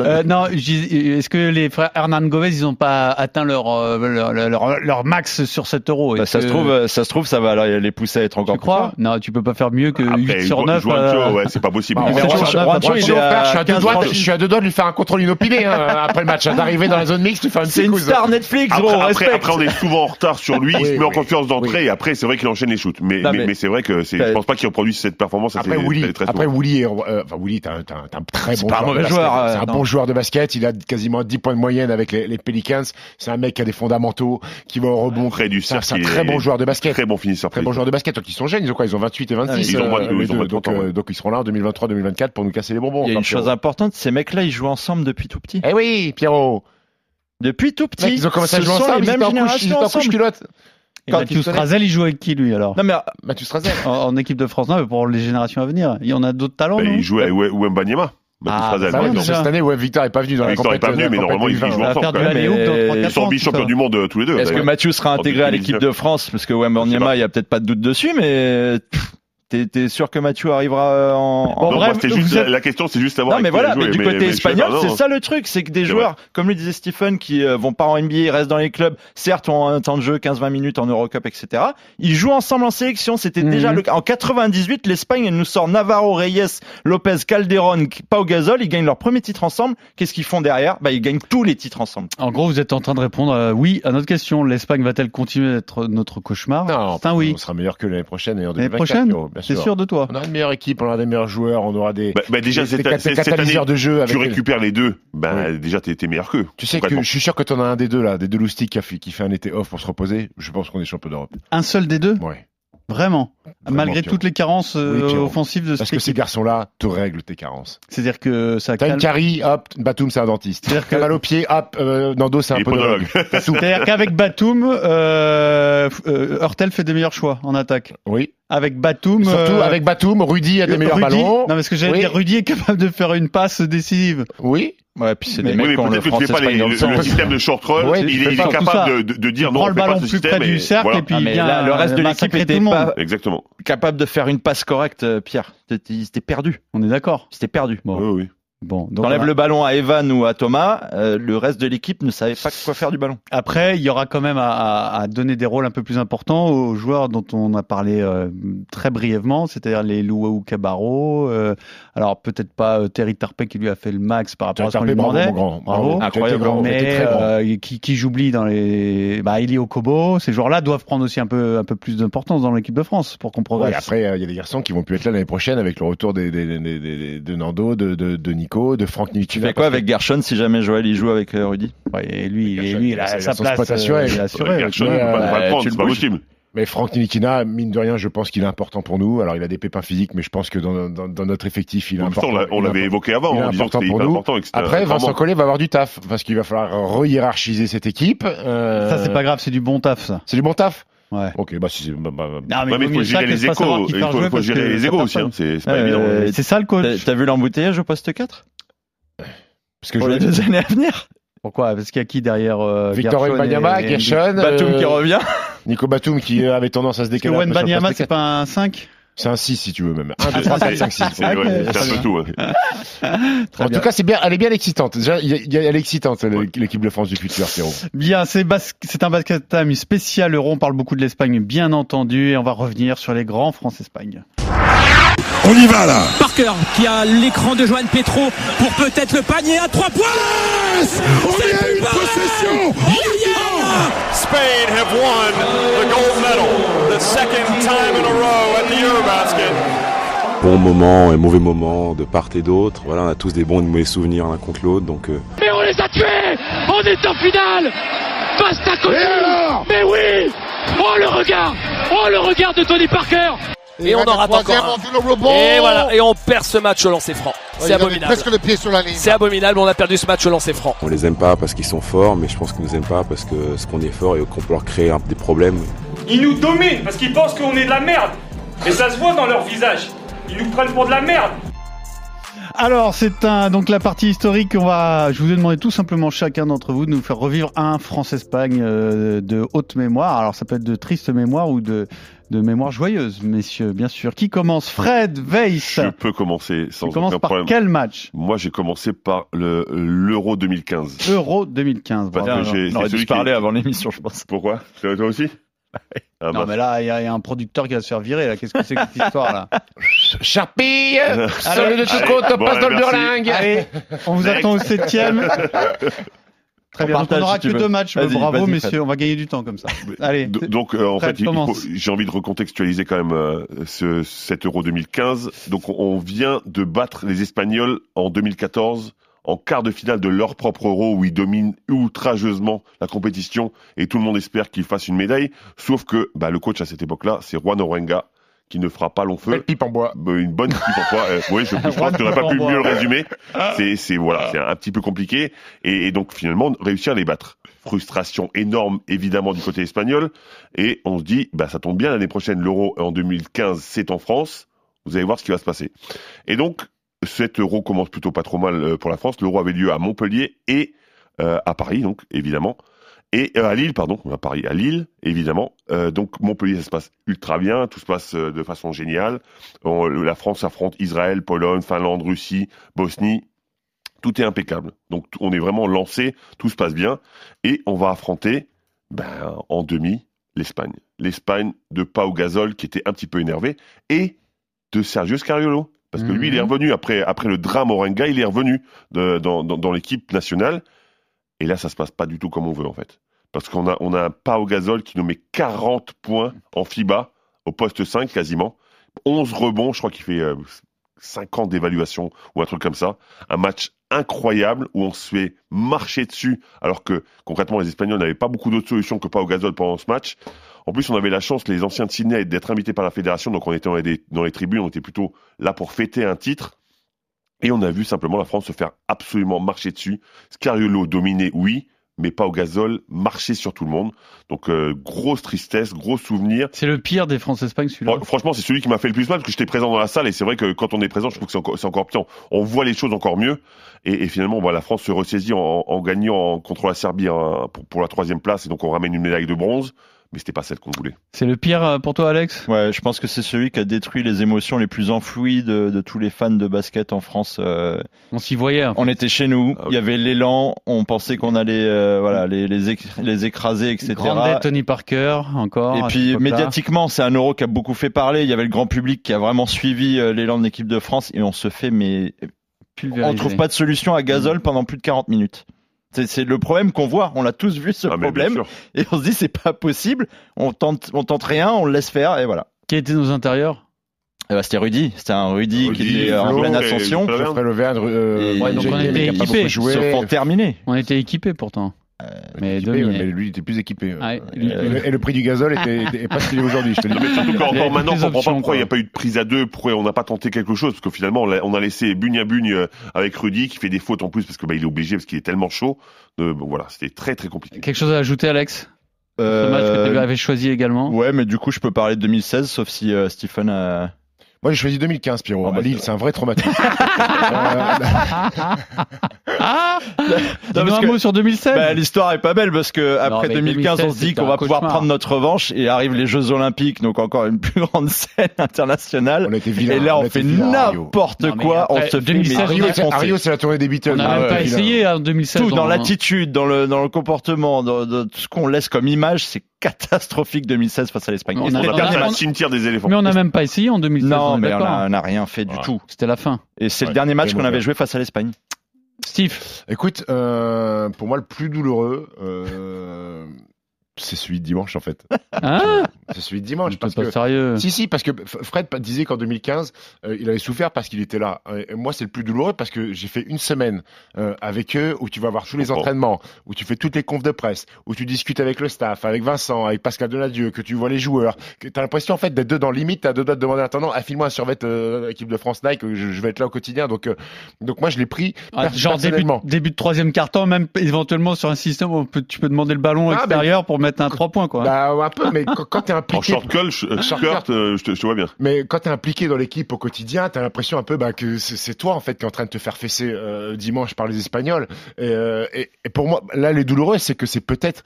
Euh, non, est-ce que les frères Hernan Gomez, ils n'ont pas atteint leur, euh, leur, leur, leur max sur 7 euros Bah, ça se trouve, ça se trouve, ça va alors, les pousser à être encore Tu plus crois forts. Non, tu peux pas faire mieux que Après, 8 sur 9. Juancho, euh, ouais, c'est pas possible. Bah, Il mais fait- Juancho, Juancho, Juancho, il Juancho, est à frère, je suis à deux 15 doigts, francs. je suis à deux doigts de lui faire un contrôle inopiné hein, après le match. D'arriver dans la zone mixte, tu fais un C'est petit une coup. star Netflix, Après, gros, après, respect. après, on est souvent en retard sur lui, il Oui, se met en oui, confiance d'entrée oui. et après, c'est vrai qu'il enchaîne les shoots. Mais, Non, mais, mais- mais c'est vrai que c'est, je pense pas qu'il reproduise cette performance. Après assez- Willy, très après. Willy, est, euh, enfin Willy, t'es un, t'es un- t'es un très bon pas joueur. mauvais joueur, euh, c'est un bon joueur de basket. Il a quasiment 10 points de moyenne avec les, les Pelicans. C'est un mec qui a des fondamentaux, qui va au rebond. Près du C'est un, cercle, c'est un il très bon joueur de basket. Très bon finisseur. Très bon joueur de basket. Donc ils sont jeunes. Ils ont quoi? Ils ont 28 et 26. Ils ont moins de- euh, ils les ont deux. moins de donc, 30 ans, euh, donc ils seront là en 2023-2024 pour nous casser les bonbons. Il y a une chose importante, ces mecs-là, ils jouent ensemble depuis tout petit. Eh oui, Pierrot. Depuis tout petit. Mec, ils ont commencé à jouer ensemble. les mêmes ils générations en couche culotte. Et Quand Mathieu Strazel, il joue avec qui lui alors? Non, mais Mathieu Strazel. en, en équipe de France, non, mais pour les générations à venir. Il y en a d'autres talents, Bah, non? il joue avec Wembanyama. Ah, Strazel, bah. Cette année, ouais, Victor est pas venu dans la Victor est compétition. pas venu, mais normalement, ils jouent ensemble. quand même. la Léo dans 3 Ils 4 sont tout du monde euh, tous les deux. Est-ce que. Mathieu sera intégré à 2019. l'équipe de France? Parce que Wembanyama, il y a peut-être pas de doute dessus, mais pff, t'es t'es sûr que Mathieu arrivera euh, en. en- Bon, bref, moi, juste, êtes- la question, c'est juste savoir. Non mais voilà, mais du côté mais espagnol, c'est non. ça le truc, c'est que des joueurs, comme le disait Stephen, qui euh, vont pas en NBA, restent dans les clubs, certes ont un temps de jeu 15-20 minutes en Eurocup, etc. Ils jouent ensemble en sélection, c'était Mhm. déjà le cas. En 98, l'Espagne, elle nous sort Navarro, Reyes, Lopez, Calderon, Pau Gasol, ils gagnent leur premier titre ensemble. Qu'est-ce qu'ils font derrière? Bah ils gagnent tous les titres ensemble. En gros, vous êtes en train de répondre à oui à notre question. L'Espagne va-t-elle continuer d'être notre cauchemar? Non, C'est un oui. on sera meilleur que l'année prochaine et en L'année 2024. prochaine? C'est sûr de toi On aura une meilleure équipe, on aura des meilleurs joueurs, on aura des, Bah, bah, déjà, des, cette, des cat- cette- des cette année, catalyseurs de jeu. Avec tu récupères les deux. Bah, déjà, t'es meilleur qu'eux. Tu sais que je suis sûr que t'en as un des deux là, des deux loustiques qui, qui fait un été off pour se reposer. Je pense qu'on est champion d'Europe. Un seul des deux? Ouais. Vraiment Malgré Pierrot. toutes les carences euh, Oui, offensives de Parce cette que ces garçons-là te règlent tes carences. C'est-à-dire que ça T'as une carie, hop, Batum c'est un dentiste. C'est-à-dire que- mal au pied, hop, euh, Nando c'est un podologue. C'est-à-dire qu'avec Batum, euh, euh, Hurtel fait des meilleurs choix en attaque. Oui. Avec Batum, Surtout euh, avec Batum, Rudy a des meilleurs Rudy- ballons. Non, mais ce que j'allais Oui. dire, Rudy est capable de faire une passe décisive. Oui. Ouais, puis c'est des Mais- mecs Oui, qui ont mais le peut-être que tu fais pas les- le, le système de short. Ouais, il, est capable de, dire non, on le fait pas ballon ce plus système. près du et cercle voilà. et puis Ah, mais là, le reste de l'équipe était pas- Exactement. capable de faire une passe correcte, Pierre. Ils étaient perdus. On est d'accord. Perdus. Bon. Oui, oui. Bon, donc T'enlèves le ballon à Evan ou à Thomas, euh, le reste de l'équipe ne savait pas quoi faire du ballon. Après, il y aura quand même à, à- à donner des rôles un peu plus importants aux joueurs dont on a parlé euh, très brièvement, c'est-à-dire les Luau Cabarro. euh, alors peut-être pas euh, Terry Tarpey qui lui a fait le max par rapport à ce qu'on lui bravo, demandait. grand. Bravo. Bravo. Incroyable. Mais très grand. euh, qui, qui j'oublie dans les bah Eli Okobo, ces joueurs-là doivent prendre aussi un peu un peu plus d'importance dans l'équipe de France pour qu'on Ouais, progresse. après, euh, il y a des garçons qui vont plus être là l'année prochaine avec le retour des, des, des- des- des- de Nando, de, de, de Nico, de Franck Tu Nilikina. fais quoi avec Gershon si jamais Joël il joue avec euh, Rudy? Ouais, et lui, et lui, il a sa place assuré. euh, il a assuré. Gershon, peut pas- euh, pas le prendre, tu le c'est pas possible. Mais Franck Nilikina, mine de rien, je pense qu'il est important pour nous. Alors, il a des pépins physiques, mais je pense que dans, dans, dans notre effectif, il est important. on l'avait évoqué avant, Il est en disant que important c'était pour hyper nous. important. que c'était Après, Vincent vraiment- Collet va avoir du taf, parce qu'il va falloir re-hiérarchiser cette équipe. Euh, Ça c'est pas grave, c'est du bon taf ça. C'est du bon taf Ouais. Ok, bah, si c'est. Bah, bah, Non, mais vaut il faut gérer que les échos. Il faut, parce gérer que les égos aussi. hein, C'est c'est pas Euh, évident. C'est ça le coach. t'as vu l'embouteillage au poste 4 parce que pour je- les deux années à venir Pourquoi? Parce qu'il y a qui derrière euh, Victor Wembanyama, Gershon, Batum euh, qui revient. Nico Batum qui avait tendance à se Parce que décaler. sur le Wembanyama c'est pas un 5 C'est un 6 si tu veux même. 1, 2, 3, 4, 5, 6. C'est un peu bien. tout. En bien. tout cas, c'est bien, elle est bien excitante. Déjà, il y a- il y a- elle est excitante, l'équipe de France du futur, Pierrot. Bien, c'est bas- c'est un basket time spécial euro. On parle beaucoup de l'Espagne, bien entendu, et on va revenir sur les grands France-Espagne. On y va là Parker qui a l'écran de Johan Petro pour peut-être le panier à 3 points. On y a une possession Spain have won the gold medal, the second time moments et mauvais moments de part et d'autre. Voilà, on a tous des bons et de mauvais souvenirs l'un contre l'autre. Donc, euh, Et on les a tués On est en finale Basta alors? Mais oui Oh le regard Oh le regard de Tony Parker Et, on en rate encore un. Et voilà, et on perd ce match au lancer franc. C'est abominable. presque le pied sur la ligne. C'est abominable, on a perdu ce match au lancer franc. on les aime pas parce qu'ils sont forts, mais je pense qu'ils nous aiment pas parce que ce qu'on est fort et qu'on peut leur créer des problèmes. Ils nous dominent parce qu'ils pensent qu'on est de la merde. Et ça se voit dans leur visage. Ils nous prennent pour de la merde. Alors, c'est un, donc la partie historique. On va, je vous ai demandé tout simplement chacun d'entre vous de nous faire revivre un France-Espagne euh, de haute mémoire. Alors, ça peut être de triste mémoire ou de, de mémoire joyeuse, messieurs, bien sûr. Qui commence? Fred Weiss. Je peux commencer sans Tu aucun par problème. quel match? Moi, j'ai commencé par le l'Euro 2015. Euro 2015. Parce que j'ai- on aurait dû se parler qui- avant l'émission, je pense. Pourquoi? Toi aussi? Ah Non, bah. mais là, il y, a il y a un producteur qui va se faire virer. Là, qu'est-ce que c'est que cette histoire-là Charpie Allez, Salut de Choco, te bon, passe dans le merci. burlingue Allez, on vous attend au septième. Très On bien. Donc, on n'aura si que veux. deux matchs. Bravo, messieurs. Fred. On va gagner du temps comme ça. Allez. Donc, euh, en Fred, fait, j'ai envie de recontextualiser quand même euh, ce, cet Euro 2015. Donc, on- on vient de battre les Espagnols en 2014 en quart de finale de leur propre Euro où ils dominent outrageusement la compétition et tout le monde espère qu'ils fassent une médaille. Sauf que bah, le coach à cette époque-là, c'est Juan Orenga qui ne fera pas long feu. Belle pipe en bois. Bah, une bonne pipe en bois. Euh, oui, je, je pense que j'aurais pas pu mieux le résumer. C'est, c'est voilà, c'est un petit peu compliqué et, et donc finalement réussir à les battre. Frustration énorme évidemment du côté espagnol et on se dit bah ça tombe bien l'année prochaine l'Euro en 2015 c'est en France. Vous allez voir ce qui va se passer. Et donc cet Euro commence plutôt pas trop mal euh, pour la France. L'Euro avait lieu à Montpellier et euh, à Paris donc évidemment. Et euh, à Lille, pardon, à Paris, à Lille, évidemment. Donc Montpellier, ça se passe ultra bien, tout se passe de façon géniale. La France affronte Israël, Pologne, Finlande, Russie, Bosnie. Tout est impeccable. Donc on est vraiment lancé, tout se passe bien. Et on va affronter, ben, en demi, l'Espagne. L'Espagne de Pau Gasol, qui était un petit peu énervé, et de Sergio Scariolo. Parce que lui, il est Mhm. revenu après, après le drame Orenga, il est revenu de- dans, dans- dans l'équipe nationale. Et là, ça se passe pas du tout comme on veut, en fait. Parce qu'on a, on a un Pau Gasol qui nous met 40 points en FIBA, au poste 5 quasiment. 11 rebonds, je crois qu'il fait euh, 5 ans d'évaluation ou un truc comme ça. Un match incroyable où on se fait marcher dessus, alors que concrètement, les Espagnols n'avaient pas beaucoup d'autres solutions que Pau Gasol pendant ce match. En plus, on avait la chance, les anciens de Sydney, d'être invités par la fédération, donc on était dans les, dans les tribunes, on était plutôt là pour fêter un titre. Et on a vu simplement la France se faire absolument marcher dessus. Scariolo dominé, oui, mais pas au gazole, marcher sur tout le monde. Donc euh, grosse tristesse, gros souvenir. C'est le pire des France-Espagne, celui-là. Fr- Franchement, c'est celui qui m'a fait le plus mal parce que j'étais présent dans la salle et c'est vrai que quand on est présent, je trouve que c'est encore, pire. On voit les choses encore mieux et, et finalement, bah, la France se ressaisit en, en gagnant en- contre la Serbie hein, pour, pour la troisième place et donc on ramène une médaille de bronze. Mais c'était pas celle qu'on voulait. C'est le pire euh, pour toi, Alex? Ouais, je pense que c'est celui qui a détruit les émotions les plus enfouies de, de tous les fans de basket en France. euh. On s'y voyait. On était chez nous, Ah il y avait l'élan, on pensait qu'on allait euh, voilà les, les, éc- les écraser, etc. Grande Tony Parker, encore. Et puis médiatiquement, c'est un euro qui a beaucoup fait parler. Il y avait le grand public qui a vraiment suivi euh, l'élan de l'équipe de France et on se fait mais Pulvérisé. on trouve pas de solution à Gasol pendant plus de 40 minutes. C'est- le problème qu'on voit. On l'a tous vu ce Ah, problème et on se dit c'est pas possible. On tente, on tente rien, on le laisse faire et voilà. Qui étaient nos intérieurs? Eh ben, c'était Rudy, c'était un Rudy, qui était en pleine ascension. Geoffrey euh, donc on était équipés. Sauf en terminé. On était équipés pourtant. Mais Équipé, dominé. mais lui, il était plus équipé. Et lui, le- et le prix du gazole était, était- est pas ce qu'il est aujourd'hui, je te le Non, mais surtout qu'encore maintenant, on comprend options, pas pourquoi il n'y a pas eu de prise à deux, pourquoi on n'a pas tenté quelque chose, parce que finalement, on a, on a laissé bugne à bugne euh, avec Rudy, qui fait des fautes en plus, parce que bah, il est obligé, parce qu'il est tellement chaud. Euh, bon, voilà, c'était très très compliqué. Quelque chose à ajouter, Alex? Ce Euh, match que tu avais choisi également. Ouais, mais du coup, je peux parler de 2016, sauf si euh, Stephen a. Moi, j'ai choisi 2015, Pierrot. Ah, bah, Lille, c'est c'est un vrai traumatisme. Ah Non, un que- mot sur 2016 Bah, l'histoire est pas belle parce que après mais 2015, on 2016, se dit qu'on va pouvoir prendre notre revanche et arrivent les Jeux Olympiques, donc encore une plus grande scène internationale. On a été vilains, et là, on fait n'importe quoi. après, on se fait 2016, mais À Rio. Rio, c'est la tournée des Beatles. On n'a Ah, même pas essayé en 2016. Tout dans on- l'attitude, dans le dans le comportement, dans, dans tout ce qu'on laisse comme image, c'est catastrophique 2016 face à l'Espagne. On a- le dernier cimetière des éléphants. Mais on n'a même pas essayé en 2016. Non, on est mais on d'accord. n'a rien fait du Ouais. tout. C'était la fin. Et c'est Ouais, le dernier match qu'on avait mauvais. joué face à l'Espagne. Steve, Écoute, euh, pour moi, le plus douloureux, euh, c'est celui de dimanche, en fait. hein C'est celui de dimanche. Parce pas que sérieux. Si, si, parce que Fred disait qu'en 2015, euh, il avait souffert parce qu'il était là. Euh, Et moi, c'est le plus douloureux parce que j'ai fait une semaine euh, avec eux où tu vas voir tous les entraînements, où tu fais toutes les confs de presse, où tu discutes avec le staff, avec Vincent, avec Pascal Donadieu, que tu vois les joueurs, que tu as l'impression en fait d'être dedans. Limite, tu as deux doigts de demander à attendant, ah, file-moi un survêt euh, équipe de France Nike, je, je vais être là au quotidien. Donc, euh, donc moi, je l'ai pris Ah, genre début, début de troisième carton, même éventuellement sur un système où tu peux demander le ballon Ah, extérieur pour mettre un 3 points. Quoi. Bah, un peu, mais quand, quand t'es En impliqué. short call, sh- euh, Short euh, je te je te vois bien. Mais quand t'es impliqué dans l'équipe au quotidien, t'as l'impression un peu bah, que c'est c'est toi en fait qui est en train de te faire fesser euh, dimanche par les Espagnols. Et, euh, et, et pour moi, là, les douloureux, c'est que c'est peut-être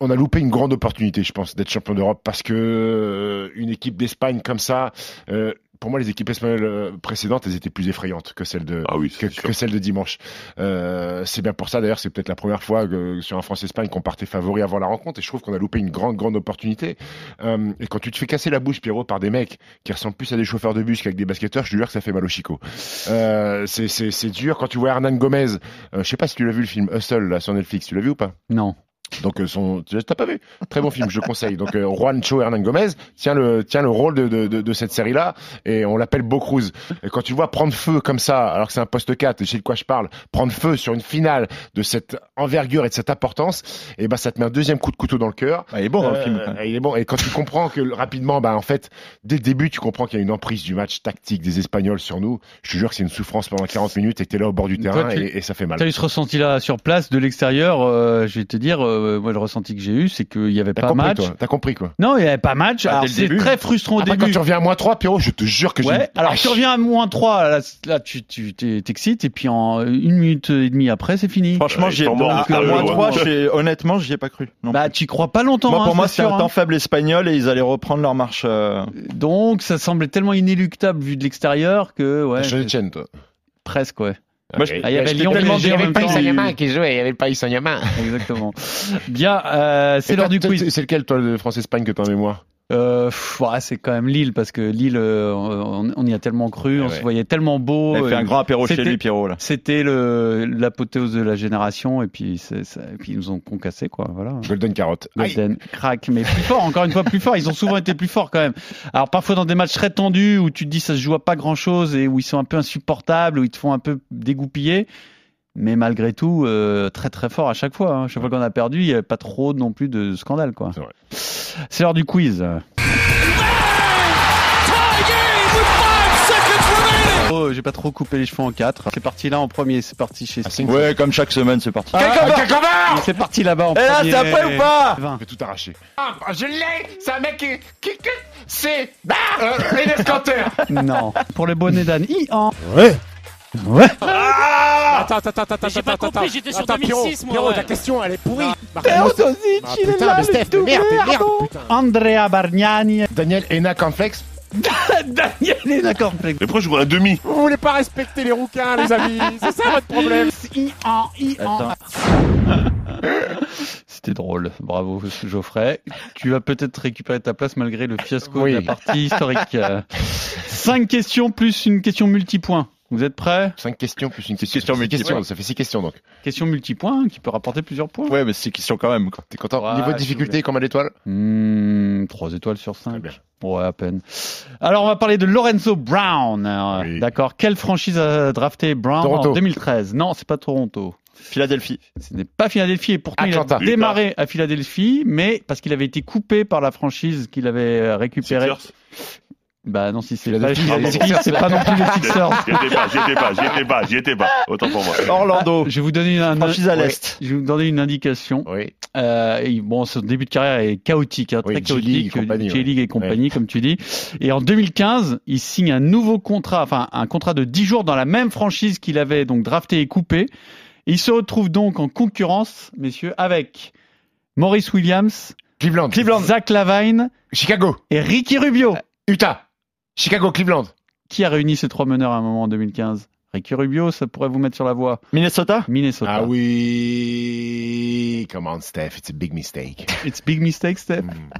on a loupé une grande opportunité, je pense, d'être champion d'Europe parce que euh, une équipe d'Espagne comme ça. euh, pour moi, les équipes espagnoles euh, précédentes, elles étaient plus effrayantes que celles de Ah oui, que, que celle de dimanche. Euh, c'est bien pour ça d'ailleurs, c'est peut-être la première fois que, sur un France-Espagne qu'on partait favori avant la rencontre et je trouve qu'on a loupé une grande grande opportunité. Euh, et quand tu te fais casser la bouche, Pierrot, par des mecs qui ressemblent plus à des chauffeurs de bus qu'avec des basketteurs, je te jure que ça fait mal au chicot. Euh, c'est c'est c'est dur quand tu vois Hernan Gomez. Euh, je sais pas si tu l'as vu le film Hustle là sur Netflix, tu l'as vu ou pas? Non. Donc euh, son, tu t'as pas vu? Très bon film, je conseille. Donc euh, Juancho Hernan Gomez tient le tient le rôle de de, de, de cette série là et on l'appelle Beau Cruz. Et quand tu le vois prendre feu comme ça, alors que c'est un poste 4, et je sais de quoi je parle, prendre feu sur une finale de cette envergure et de cette importance, et ben ça te met un deuxième coup de couteau dans le cœur. Ah, il est bon dans le Euh, film. quand même. il est bon. Et quand tu comprends que rapidement, bah en fait, dès le début, tu comprends qu'il y a une emprise du match tactique des Espagnols sur nous. Je te jure que c'est une souffrance pendant 40 minutes et que t'es là au bord du Toi, terrain tu- et, et ça fait mal. T'as eu ce ressenti-là sur place, de l'extérieur. euh, je vais te dire, euh, moi, le ressenti que j'ai eu, c'est qu'il y avait pas compris, match. T'as compris quoi Non, il y avait pas match. Ah, c'est très frustrant au Après, début. quand tu reviens à moins 3, Pierrot, je te jure que j'ai. Ouais, alors tu reviens à moins 3, là, là tu tu- t'es- t'excites, et puis en une minute et demie après, c'est fini. Franchement, Ouais, j'y ai, ils sont morts à, moins jour. 3, j'ai- honnêtement, j'y ai pas cru. Non. Bah, tu crois pas longtemps. moi, hein, pour moi, c'est un hein. temps faible espagnol et ils allaient reprendre leur marche. euh, Donc, ça semblait tellement inéluctable vu de l'extérieur que, ouais, T'as changé de chaîne, toi. presque, ouais. Moi, je- Ah, il y avait Lyon PSG il y en avait le. Saint-Germain qui jouait, il y avait le Paris Saint-Germain. Exactement. Bien, euh, c'est l'heure du quiz. C'est lequel, toi, de France-Espagne que t'as en mémoire? Euh, ouais, c'est quand même Lille parce que Lille, euh, on, on y a tellement cru, Eh on ouais. se voyait tellement beau. il a fait euh, un grand apéro chez c'était- lui, Pierrot. Là. C'était le l'apothéose de la génération et puis c'est- ça- et puis ils nous ont concassé quoi. Voilà. Golden Carotte. Aïe. Golden crack, mais plus fort, encore une fois plus fort. Ils ont souvent été plus forts quand même. Alors parfois dans des matchs très tendus où tu te dis ça se joue à pas grand chose et où ils sont un peu insupportables, où ils te font un peu dégoupiller. Mais malgré tout, euh, très très fort à chaque fois. hein. Chaque fois qu'on a perdu, il n'y avait pas trop non plus de scandale quoi. C'est vrai. C'est l'heure du quiz. Oh, j'ai pas trop coupé les cheveux en quatre. C'est parti là en premier, c'est parti chez. Ah, Ouais, comme chaque semaine, c'est parti. Ah, c'est parti là-bas en Et là, premier. c'est après ou pas Vingt. Je vais tout arracher. Ah, je l'ai C'est un mec qui... qui, qui c'est... Euh, Kanter Non. Pour le bonnet d'âne. I en. Ouais Ouais. Ah attends, attends, attends, attends, j'ai pas attends, compris, attends. j'étais sur Attends, 2006, moi, Pierrot, ouais. ta question, elle est pourrie. Ah, il est putain, là, mais le Steph, tout merde, merde, merdo. putain. Andrea Bargnani. Daniel Ena. Daniel est d'accord. Mais pourquoi je joue un demi? Vous voulez pas respecter les rouquins, les amis C'est ça votre problème I en, I en. Attends. C'était drôle, bravo Geoffrey. Tu vas peut-être récupérer ta place malgré le fiasco Oui. de la partie historique. Cinq questions plus une question multipoint. Vous êtes prêts? 5 questions plus une Six question. questions Six multiples. questions, ça fait 6 questions donc. Question multipoint qui peut rapporter plusieurs points. Ouais, mais c'est question quand même. T'es content? Ouais, Niveau de difficulté, combien d'étoiles? 3 étoiles sur 5. bien. Ouais, à peine. Alors, on va parler de Lorenzo Brown. Oui. D'accord. Quelle franchise a drafté Brown Toronto. en 2013 Non, c'est pas Toronto. Philadelphie. Ce n'est pas Philadelphie et pourtant Atlanta. il a démarré à Philadelphie, mais parce qu'il avait été coupé par la franchise qu'il avait récupérée. Bah non, si c'est pas c'est pas non plus les Sixers. J'y étais pas, j'y étais pas, j'y étais pas, j'y étais pas. Autant pour moi. Orlando. Je vais vous donner une, Franchise à l'Est. je vais vous donner une indication. Oui. Euh, et bon, son début de carrière est chaotique, hein, Oui, très chaotique, compagnie, J-League et compagnie, comme tu dis. Et en 2015, il signe un nouveau contrat, enfin un contrat de 10 jours dans la même franchise qu'il avait donc drafté et coupé. Et il se retrouve donc en concurrence, messieurs, avec Maurice Williams, Cleveland. Cleveland, Zach Lavine Chicago. et Ricky Rubio. Utah. Chicago, Cleveland. Qui a réuni ces trois meneurs à un moment en 2015 Ricky Rubio, ça pourrait vous mettre sur la voie. Minnesota? Minnesota. Ah oui. Come on, Steph, it's a big mistake. It's big mistake, Steph. Hmm.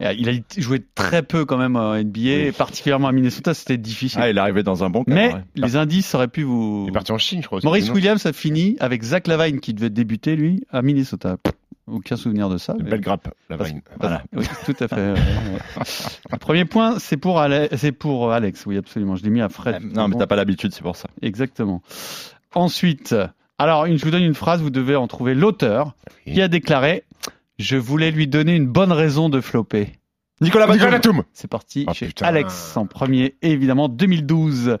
Il a joué très peu quand même en NBA, et particulièrement à Minnesota, c'était difficile. Ah, il est arrivé dans un bon cadre. Mais ouais. les indices auraient pu vous. Il est parti en Chine, je crois. Maurice Williams a fini avec Zach Lavine qui devait débuter lui à Minnesota. Aucun souvenir de ça. Une mais- belle grappe, la Parce- vine. Voilà. Oui, tout à fait. Le premier point, c'est pour, Ale- c'est pour Alex. Oui, absolument. Je l'ai mis à Fred. Euh, Non, mais t'as pas l'habitude, c'est pour ça. Exactement. Ensuite, alors une- je vous donne une phrase, vous devez en trouver l'auteur qui a déclaré Je voulais lui donner une bonne raison de flopper. Nicolas Batum. C'est parti Oh, chez putain. Alex en premier, et évidemment 2012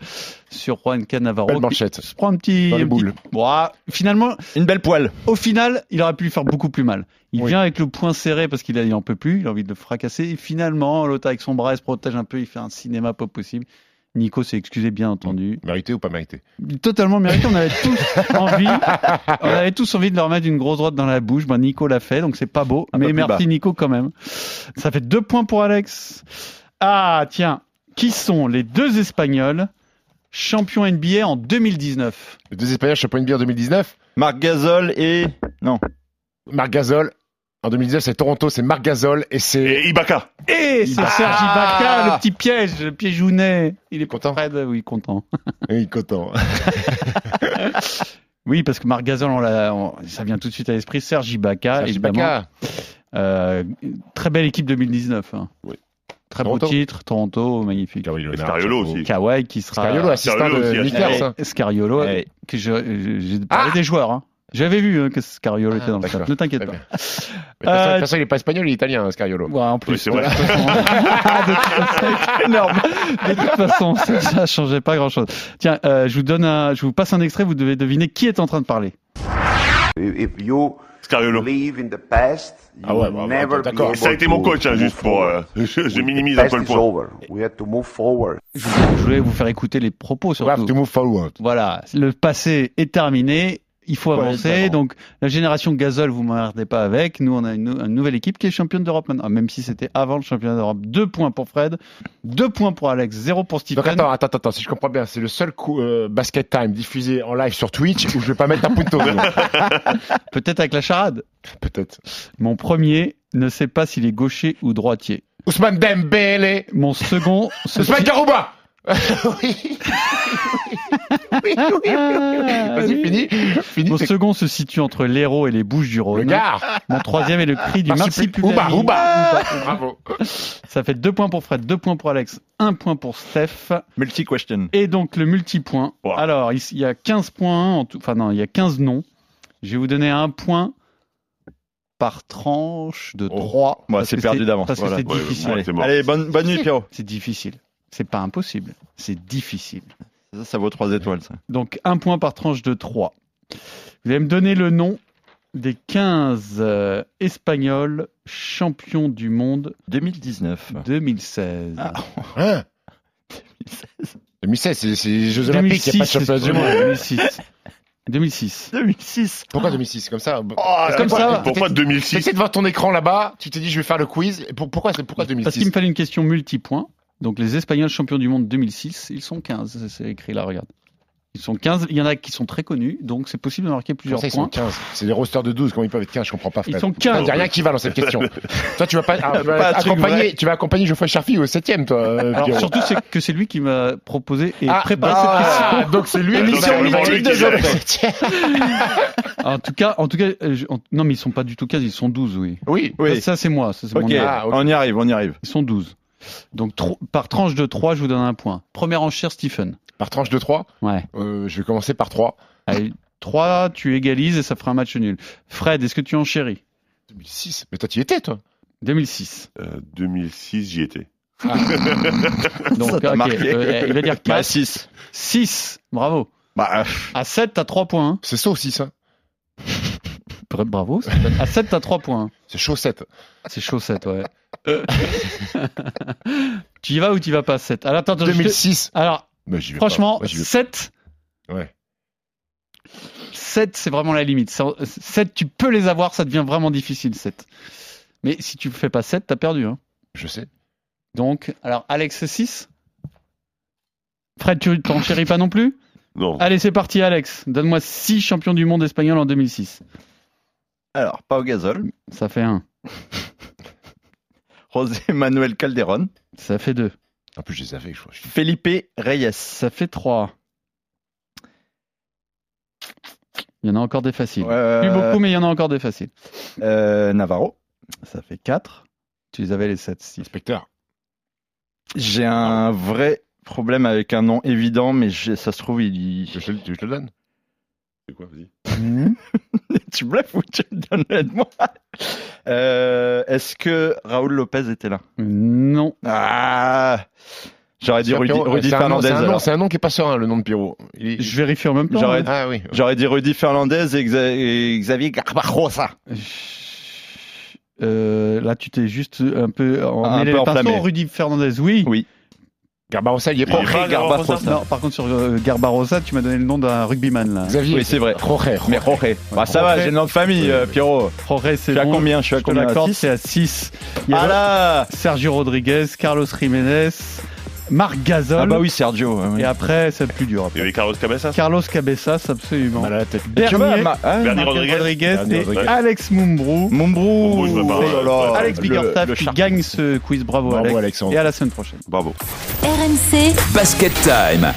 sur Juan Cannavaro. Belle manchette. Je prends un petit. Dans les un petit- boules. Bon, finalement, Une belle poêle. au final, il aurait pu lui faire beaucoup plus mal. Il Oui. vient avec le poing serré parce qu'il a- il en peut plus, il a envie de le fracasser. Et finalement, l'autre avec son bras il se protège un peu, il fait un cinéma pas possible. Nico s'est excusé, bien entendu. Mérité ou pas mérité Totalement mérité. On avait tous envie, on avait tous envie de leur mettre une grosse droite dans la bouche. Ben, Nico l'a fait, donc c'est pas beau. Un mais merci bas. Nico quand même. Ça fait deux points pour Alex. Ah, tiens. Qui sont les deux Espagnols champions NBA en 2019 Les deux Espagnols champions NBA en 2019. Marc Gasol et. Non. Marc Gasol. En 2019, c'est Toronto, c'est Marc Gasol et c'est. Et Ibaka. Et c'est Ah Sergi Baca, le petit piège, le piégounet. Il est Content Fred, oui, content. Oui, content. Oui, parce que Marc Gasol, on l'a- on- ça vient tout de suite à l'esprit. Sergi Baca, Serge évidemment. Ibaka. Euh, très belle équipe 2019. hein. Oui. Très Toronto. beau titre, Toronto, magnifique. Leonard, Scariolo aussi. Kawhi qui sera. Scariolo, assistant Scariolo de aussi, Lakers. Hein. Scariolo, que je- j'ai parlé Ah des joueurs. hein. J'avais vu hein, que Scariolo Ah, était dans le chat. Ne t'inquiète pas. Mais De toute façon- de toute façon, il n'est pas espagnol, il est italien, hein, Scariolo. Ouais, en plus, Oui, c'est vrai. de toute façon, c'est énorme. De toute façon, ça, ça changeait pas grand chose. Tiens, euh, je vous donne un, je vous passe un extrait, vous devez deviner qui est en train de parler. If you Scariolo. in the past, you Ah ouais, will bah, never bah, d'accord. Ça a été mon coach, hein, juste pour. euh, je, je minimise un peu le point. over. We have to move forward. Je, je voulais vous faire écouter les propos We have surtout. to move forward. Voilà, le passé est terminé. Il faut Ouais, avancer. Donc, la génération Gazol, vous m'emmerdez pas avec. Nous, on a une, nou- une nouvelle équipe qui est championne d'Europe maintenant. Ah, Même si c'était avant le championnat d'Europe. Deux points pour Fred, deux points pour Alex, zéro pour Stephen. Donc attends, attends, attends, si je comprends bien, c'est le seul coup euh, basket time diffusé en live sur Twitch où je vais pas mettre un punto. Peut-être avec la charade. Peut-être. Mon premier ne sait pas s'il est gaucher ou droitier. Ousmane Dembélé. Mon second. se Ousmane Garouba. oui. oui, oui, oui, oui. Vas-y, fini. Fini. Mon second se situe entre l'Hérault et les Bouches du Rhône. Le. Mon troisième est le cri du. Marsipulami. Ouba, Ouba. Bravo. Ça fait deux points pour Fred, deux points pour Alex, un point pour Steph. Multi-question. Et donc le multipoint. Wow. Alors, il y a 15 points, en tout, enfin non, il y a 15 noms. Je vais vous donner un point par tranche de 3. Ouais, c'est perdu d'avance. Parce que c'est Ouais, difficile. ouais. Allez, bonne, bonne nuit, Pierrot. C'est difficile. C'est pas impossible. C'est difficile. Ça, ça vaut 3 étoiles, ça. Donc un point par tranche de 3. Vous allez me donner le nom des 15 euh, Espagnols champions du monde 2019. 2016. Ah. Hein 2016, c'est c'est les Jeux Olympiques, il n'y a pas de 2006, championnat du monde. 2006. 2006. 2006. Pourquoi 2006 Comme ça Ah, comme ça. Pourquoi 2006 T'essaies devant ton écran là-bas, tu t'es dit je vais faire le quiz. Et pour- pourquoi, c'est- pourquoi 2006 Parce qu'il me fallait une question multipoint. Donc les Espagnols champions du monde 2006, ils sont 15. C'est- écrit là, regarde. Ils sont 15. Il y en a qui sont très connus, donc c'est possible de marquer plusieurs ça, ils sont points. 15 C'est des rosters de 12, comment ils peuvent être 15 Je comprends pas. Ils sont 15. Il n'y a rien qui va dans cette question. toi, tu vas pas, ah, tu vas Pas un truc accompagner, tu vas accompagner Geoffrey Charpie au 7ème, toi. euh, Alors surtout, c'est que c'est lui qui m'a proposé et Ah, préparé ah, cette question. donc c'est lui, Émission donc, mythique de Geoffrey. En tout cas, en tout cas, euh, je- en- non, mais ils sont pas du tout 15, ils sont 12, oui. Oui, Oui. Ça, c'est moi. Ça, c'est mon. Ah, ok. on y arrive, on y arrive. Ils sont 12. Donc, tro- par tranche de 3, je vous donne un point. Première enchère, Stephen. Par tranche de 3, Ouais. euh, je vais commencer par 3. Allez, 3, tu égalises et ça fera un match nul. Fred, est-ce que tu enchéris 2006. Mais toi, tu y étais, toi? 2006. Euh, 2006, j'y étais. Donc, Ça t'a ok, marqué. euh, il va dire 4. Bah, 6. 6. Bravo. Bah, À 7, t'as 3 points. C'est ça aussi, ça. Bra- Bravo. À 7, t'as 3 points. hein. C'est chaussette. C'est chaussette, ouais. tu y vas ou tu y vas pas 7 Alors, attends, attends, je te- 2006. Alors, Bah, vais franchement, pas. Moi, j'y vais 7, pas. Ouais. 7, c'est vraiment la limite. 7, tu peux les avoir, ça devient vraiment difficile, 7. Mais si tu fais pas 7, t'as perdu. Hein. Je sais. Donc, alors, Alex, 6 Fred, tu t'en chéris pas non plus? Non. Allez, c'est parti, Alex. Donne-moi 6 champions du monde espagnol en 2006. Alors, Pau Gasol, Ça fait 1. José Manuel Calderón, Ça fait 2. En plus, je les avais, je crois. Felipe Reyes, Ça fait 3. Il y en a encore des faciles. Euh, Plus beaucoup, mais il y en a encore des faciles. euh, Navarro. Ça fait 4. Tu les avais les 7, 6. Inspecteur. J'ai un vrai problème avec un nom évident, mais j'ai- ça se trouve, il. Je te, je te le donne. C'est quoi, vas-y tu bluffes ou tu le donnes aide-moi Euh, Est-ce que Raoul Lopez était là? Non. Ah J'aurais dit un Rudy, un Fernandez. C'est un, nom- alors. c'est un nom qui est pas serein, le nom de Pierrot. Il Je vérifie en même temps. J'aurais- hein. Ah oui. J'aurais dit Rudy Fernandez et, Xa- et Xavier Garbajosa. Euh, là, tu t'es juste un peu en Un peu pinceaux. enflammé. Rudy Fernandez, oui. Oui. Garbarossa, il est pas. Garbajosa. Non, par contre, sur euh, Garbarossa, tu m'as donné le nom d'un rugbyman, là. Xavier. Oui, c'est vrai. Roger. Mais Jorge. Bah, ça va, Jorge. j'ai le nom de famille, euh, Pierrot. Jorge, Je c'est suis à bon. combien? Je suis à Je combien? C'est à 6. Il y a Ah là Sergio Rodriguez, Carlos Jiménez, Marc Gasol. Ah bah oui, Sergio. Et après, c'est plus dur. Il y Après. avait Carlos Cabezas Carlos Cabezas, absolument. Mal à la tête. Tu vois, Bernier, ma- hein, Bernier Marc Rodriguez. Et Rodriguez. Alex Mumbrou. Mumbrou. Oh là là. Alex Le- Biggerstaff le qui gagne ce quiz. Bravo, Bravo, Alex. Alexandre. Et à la semaine prochaine. Bravo. RMC Basket Time.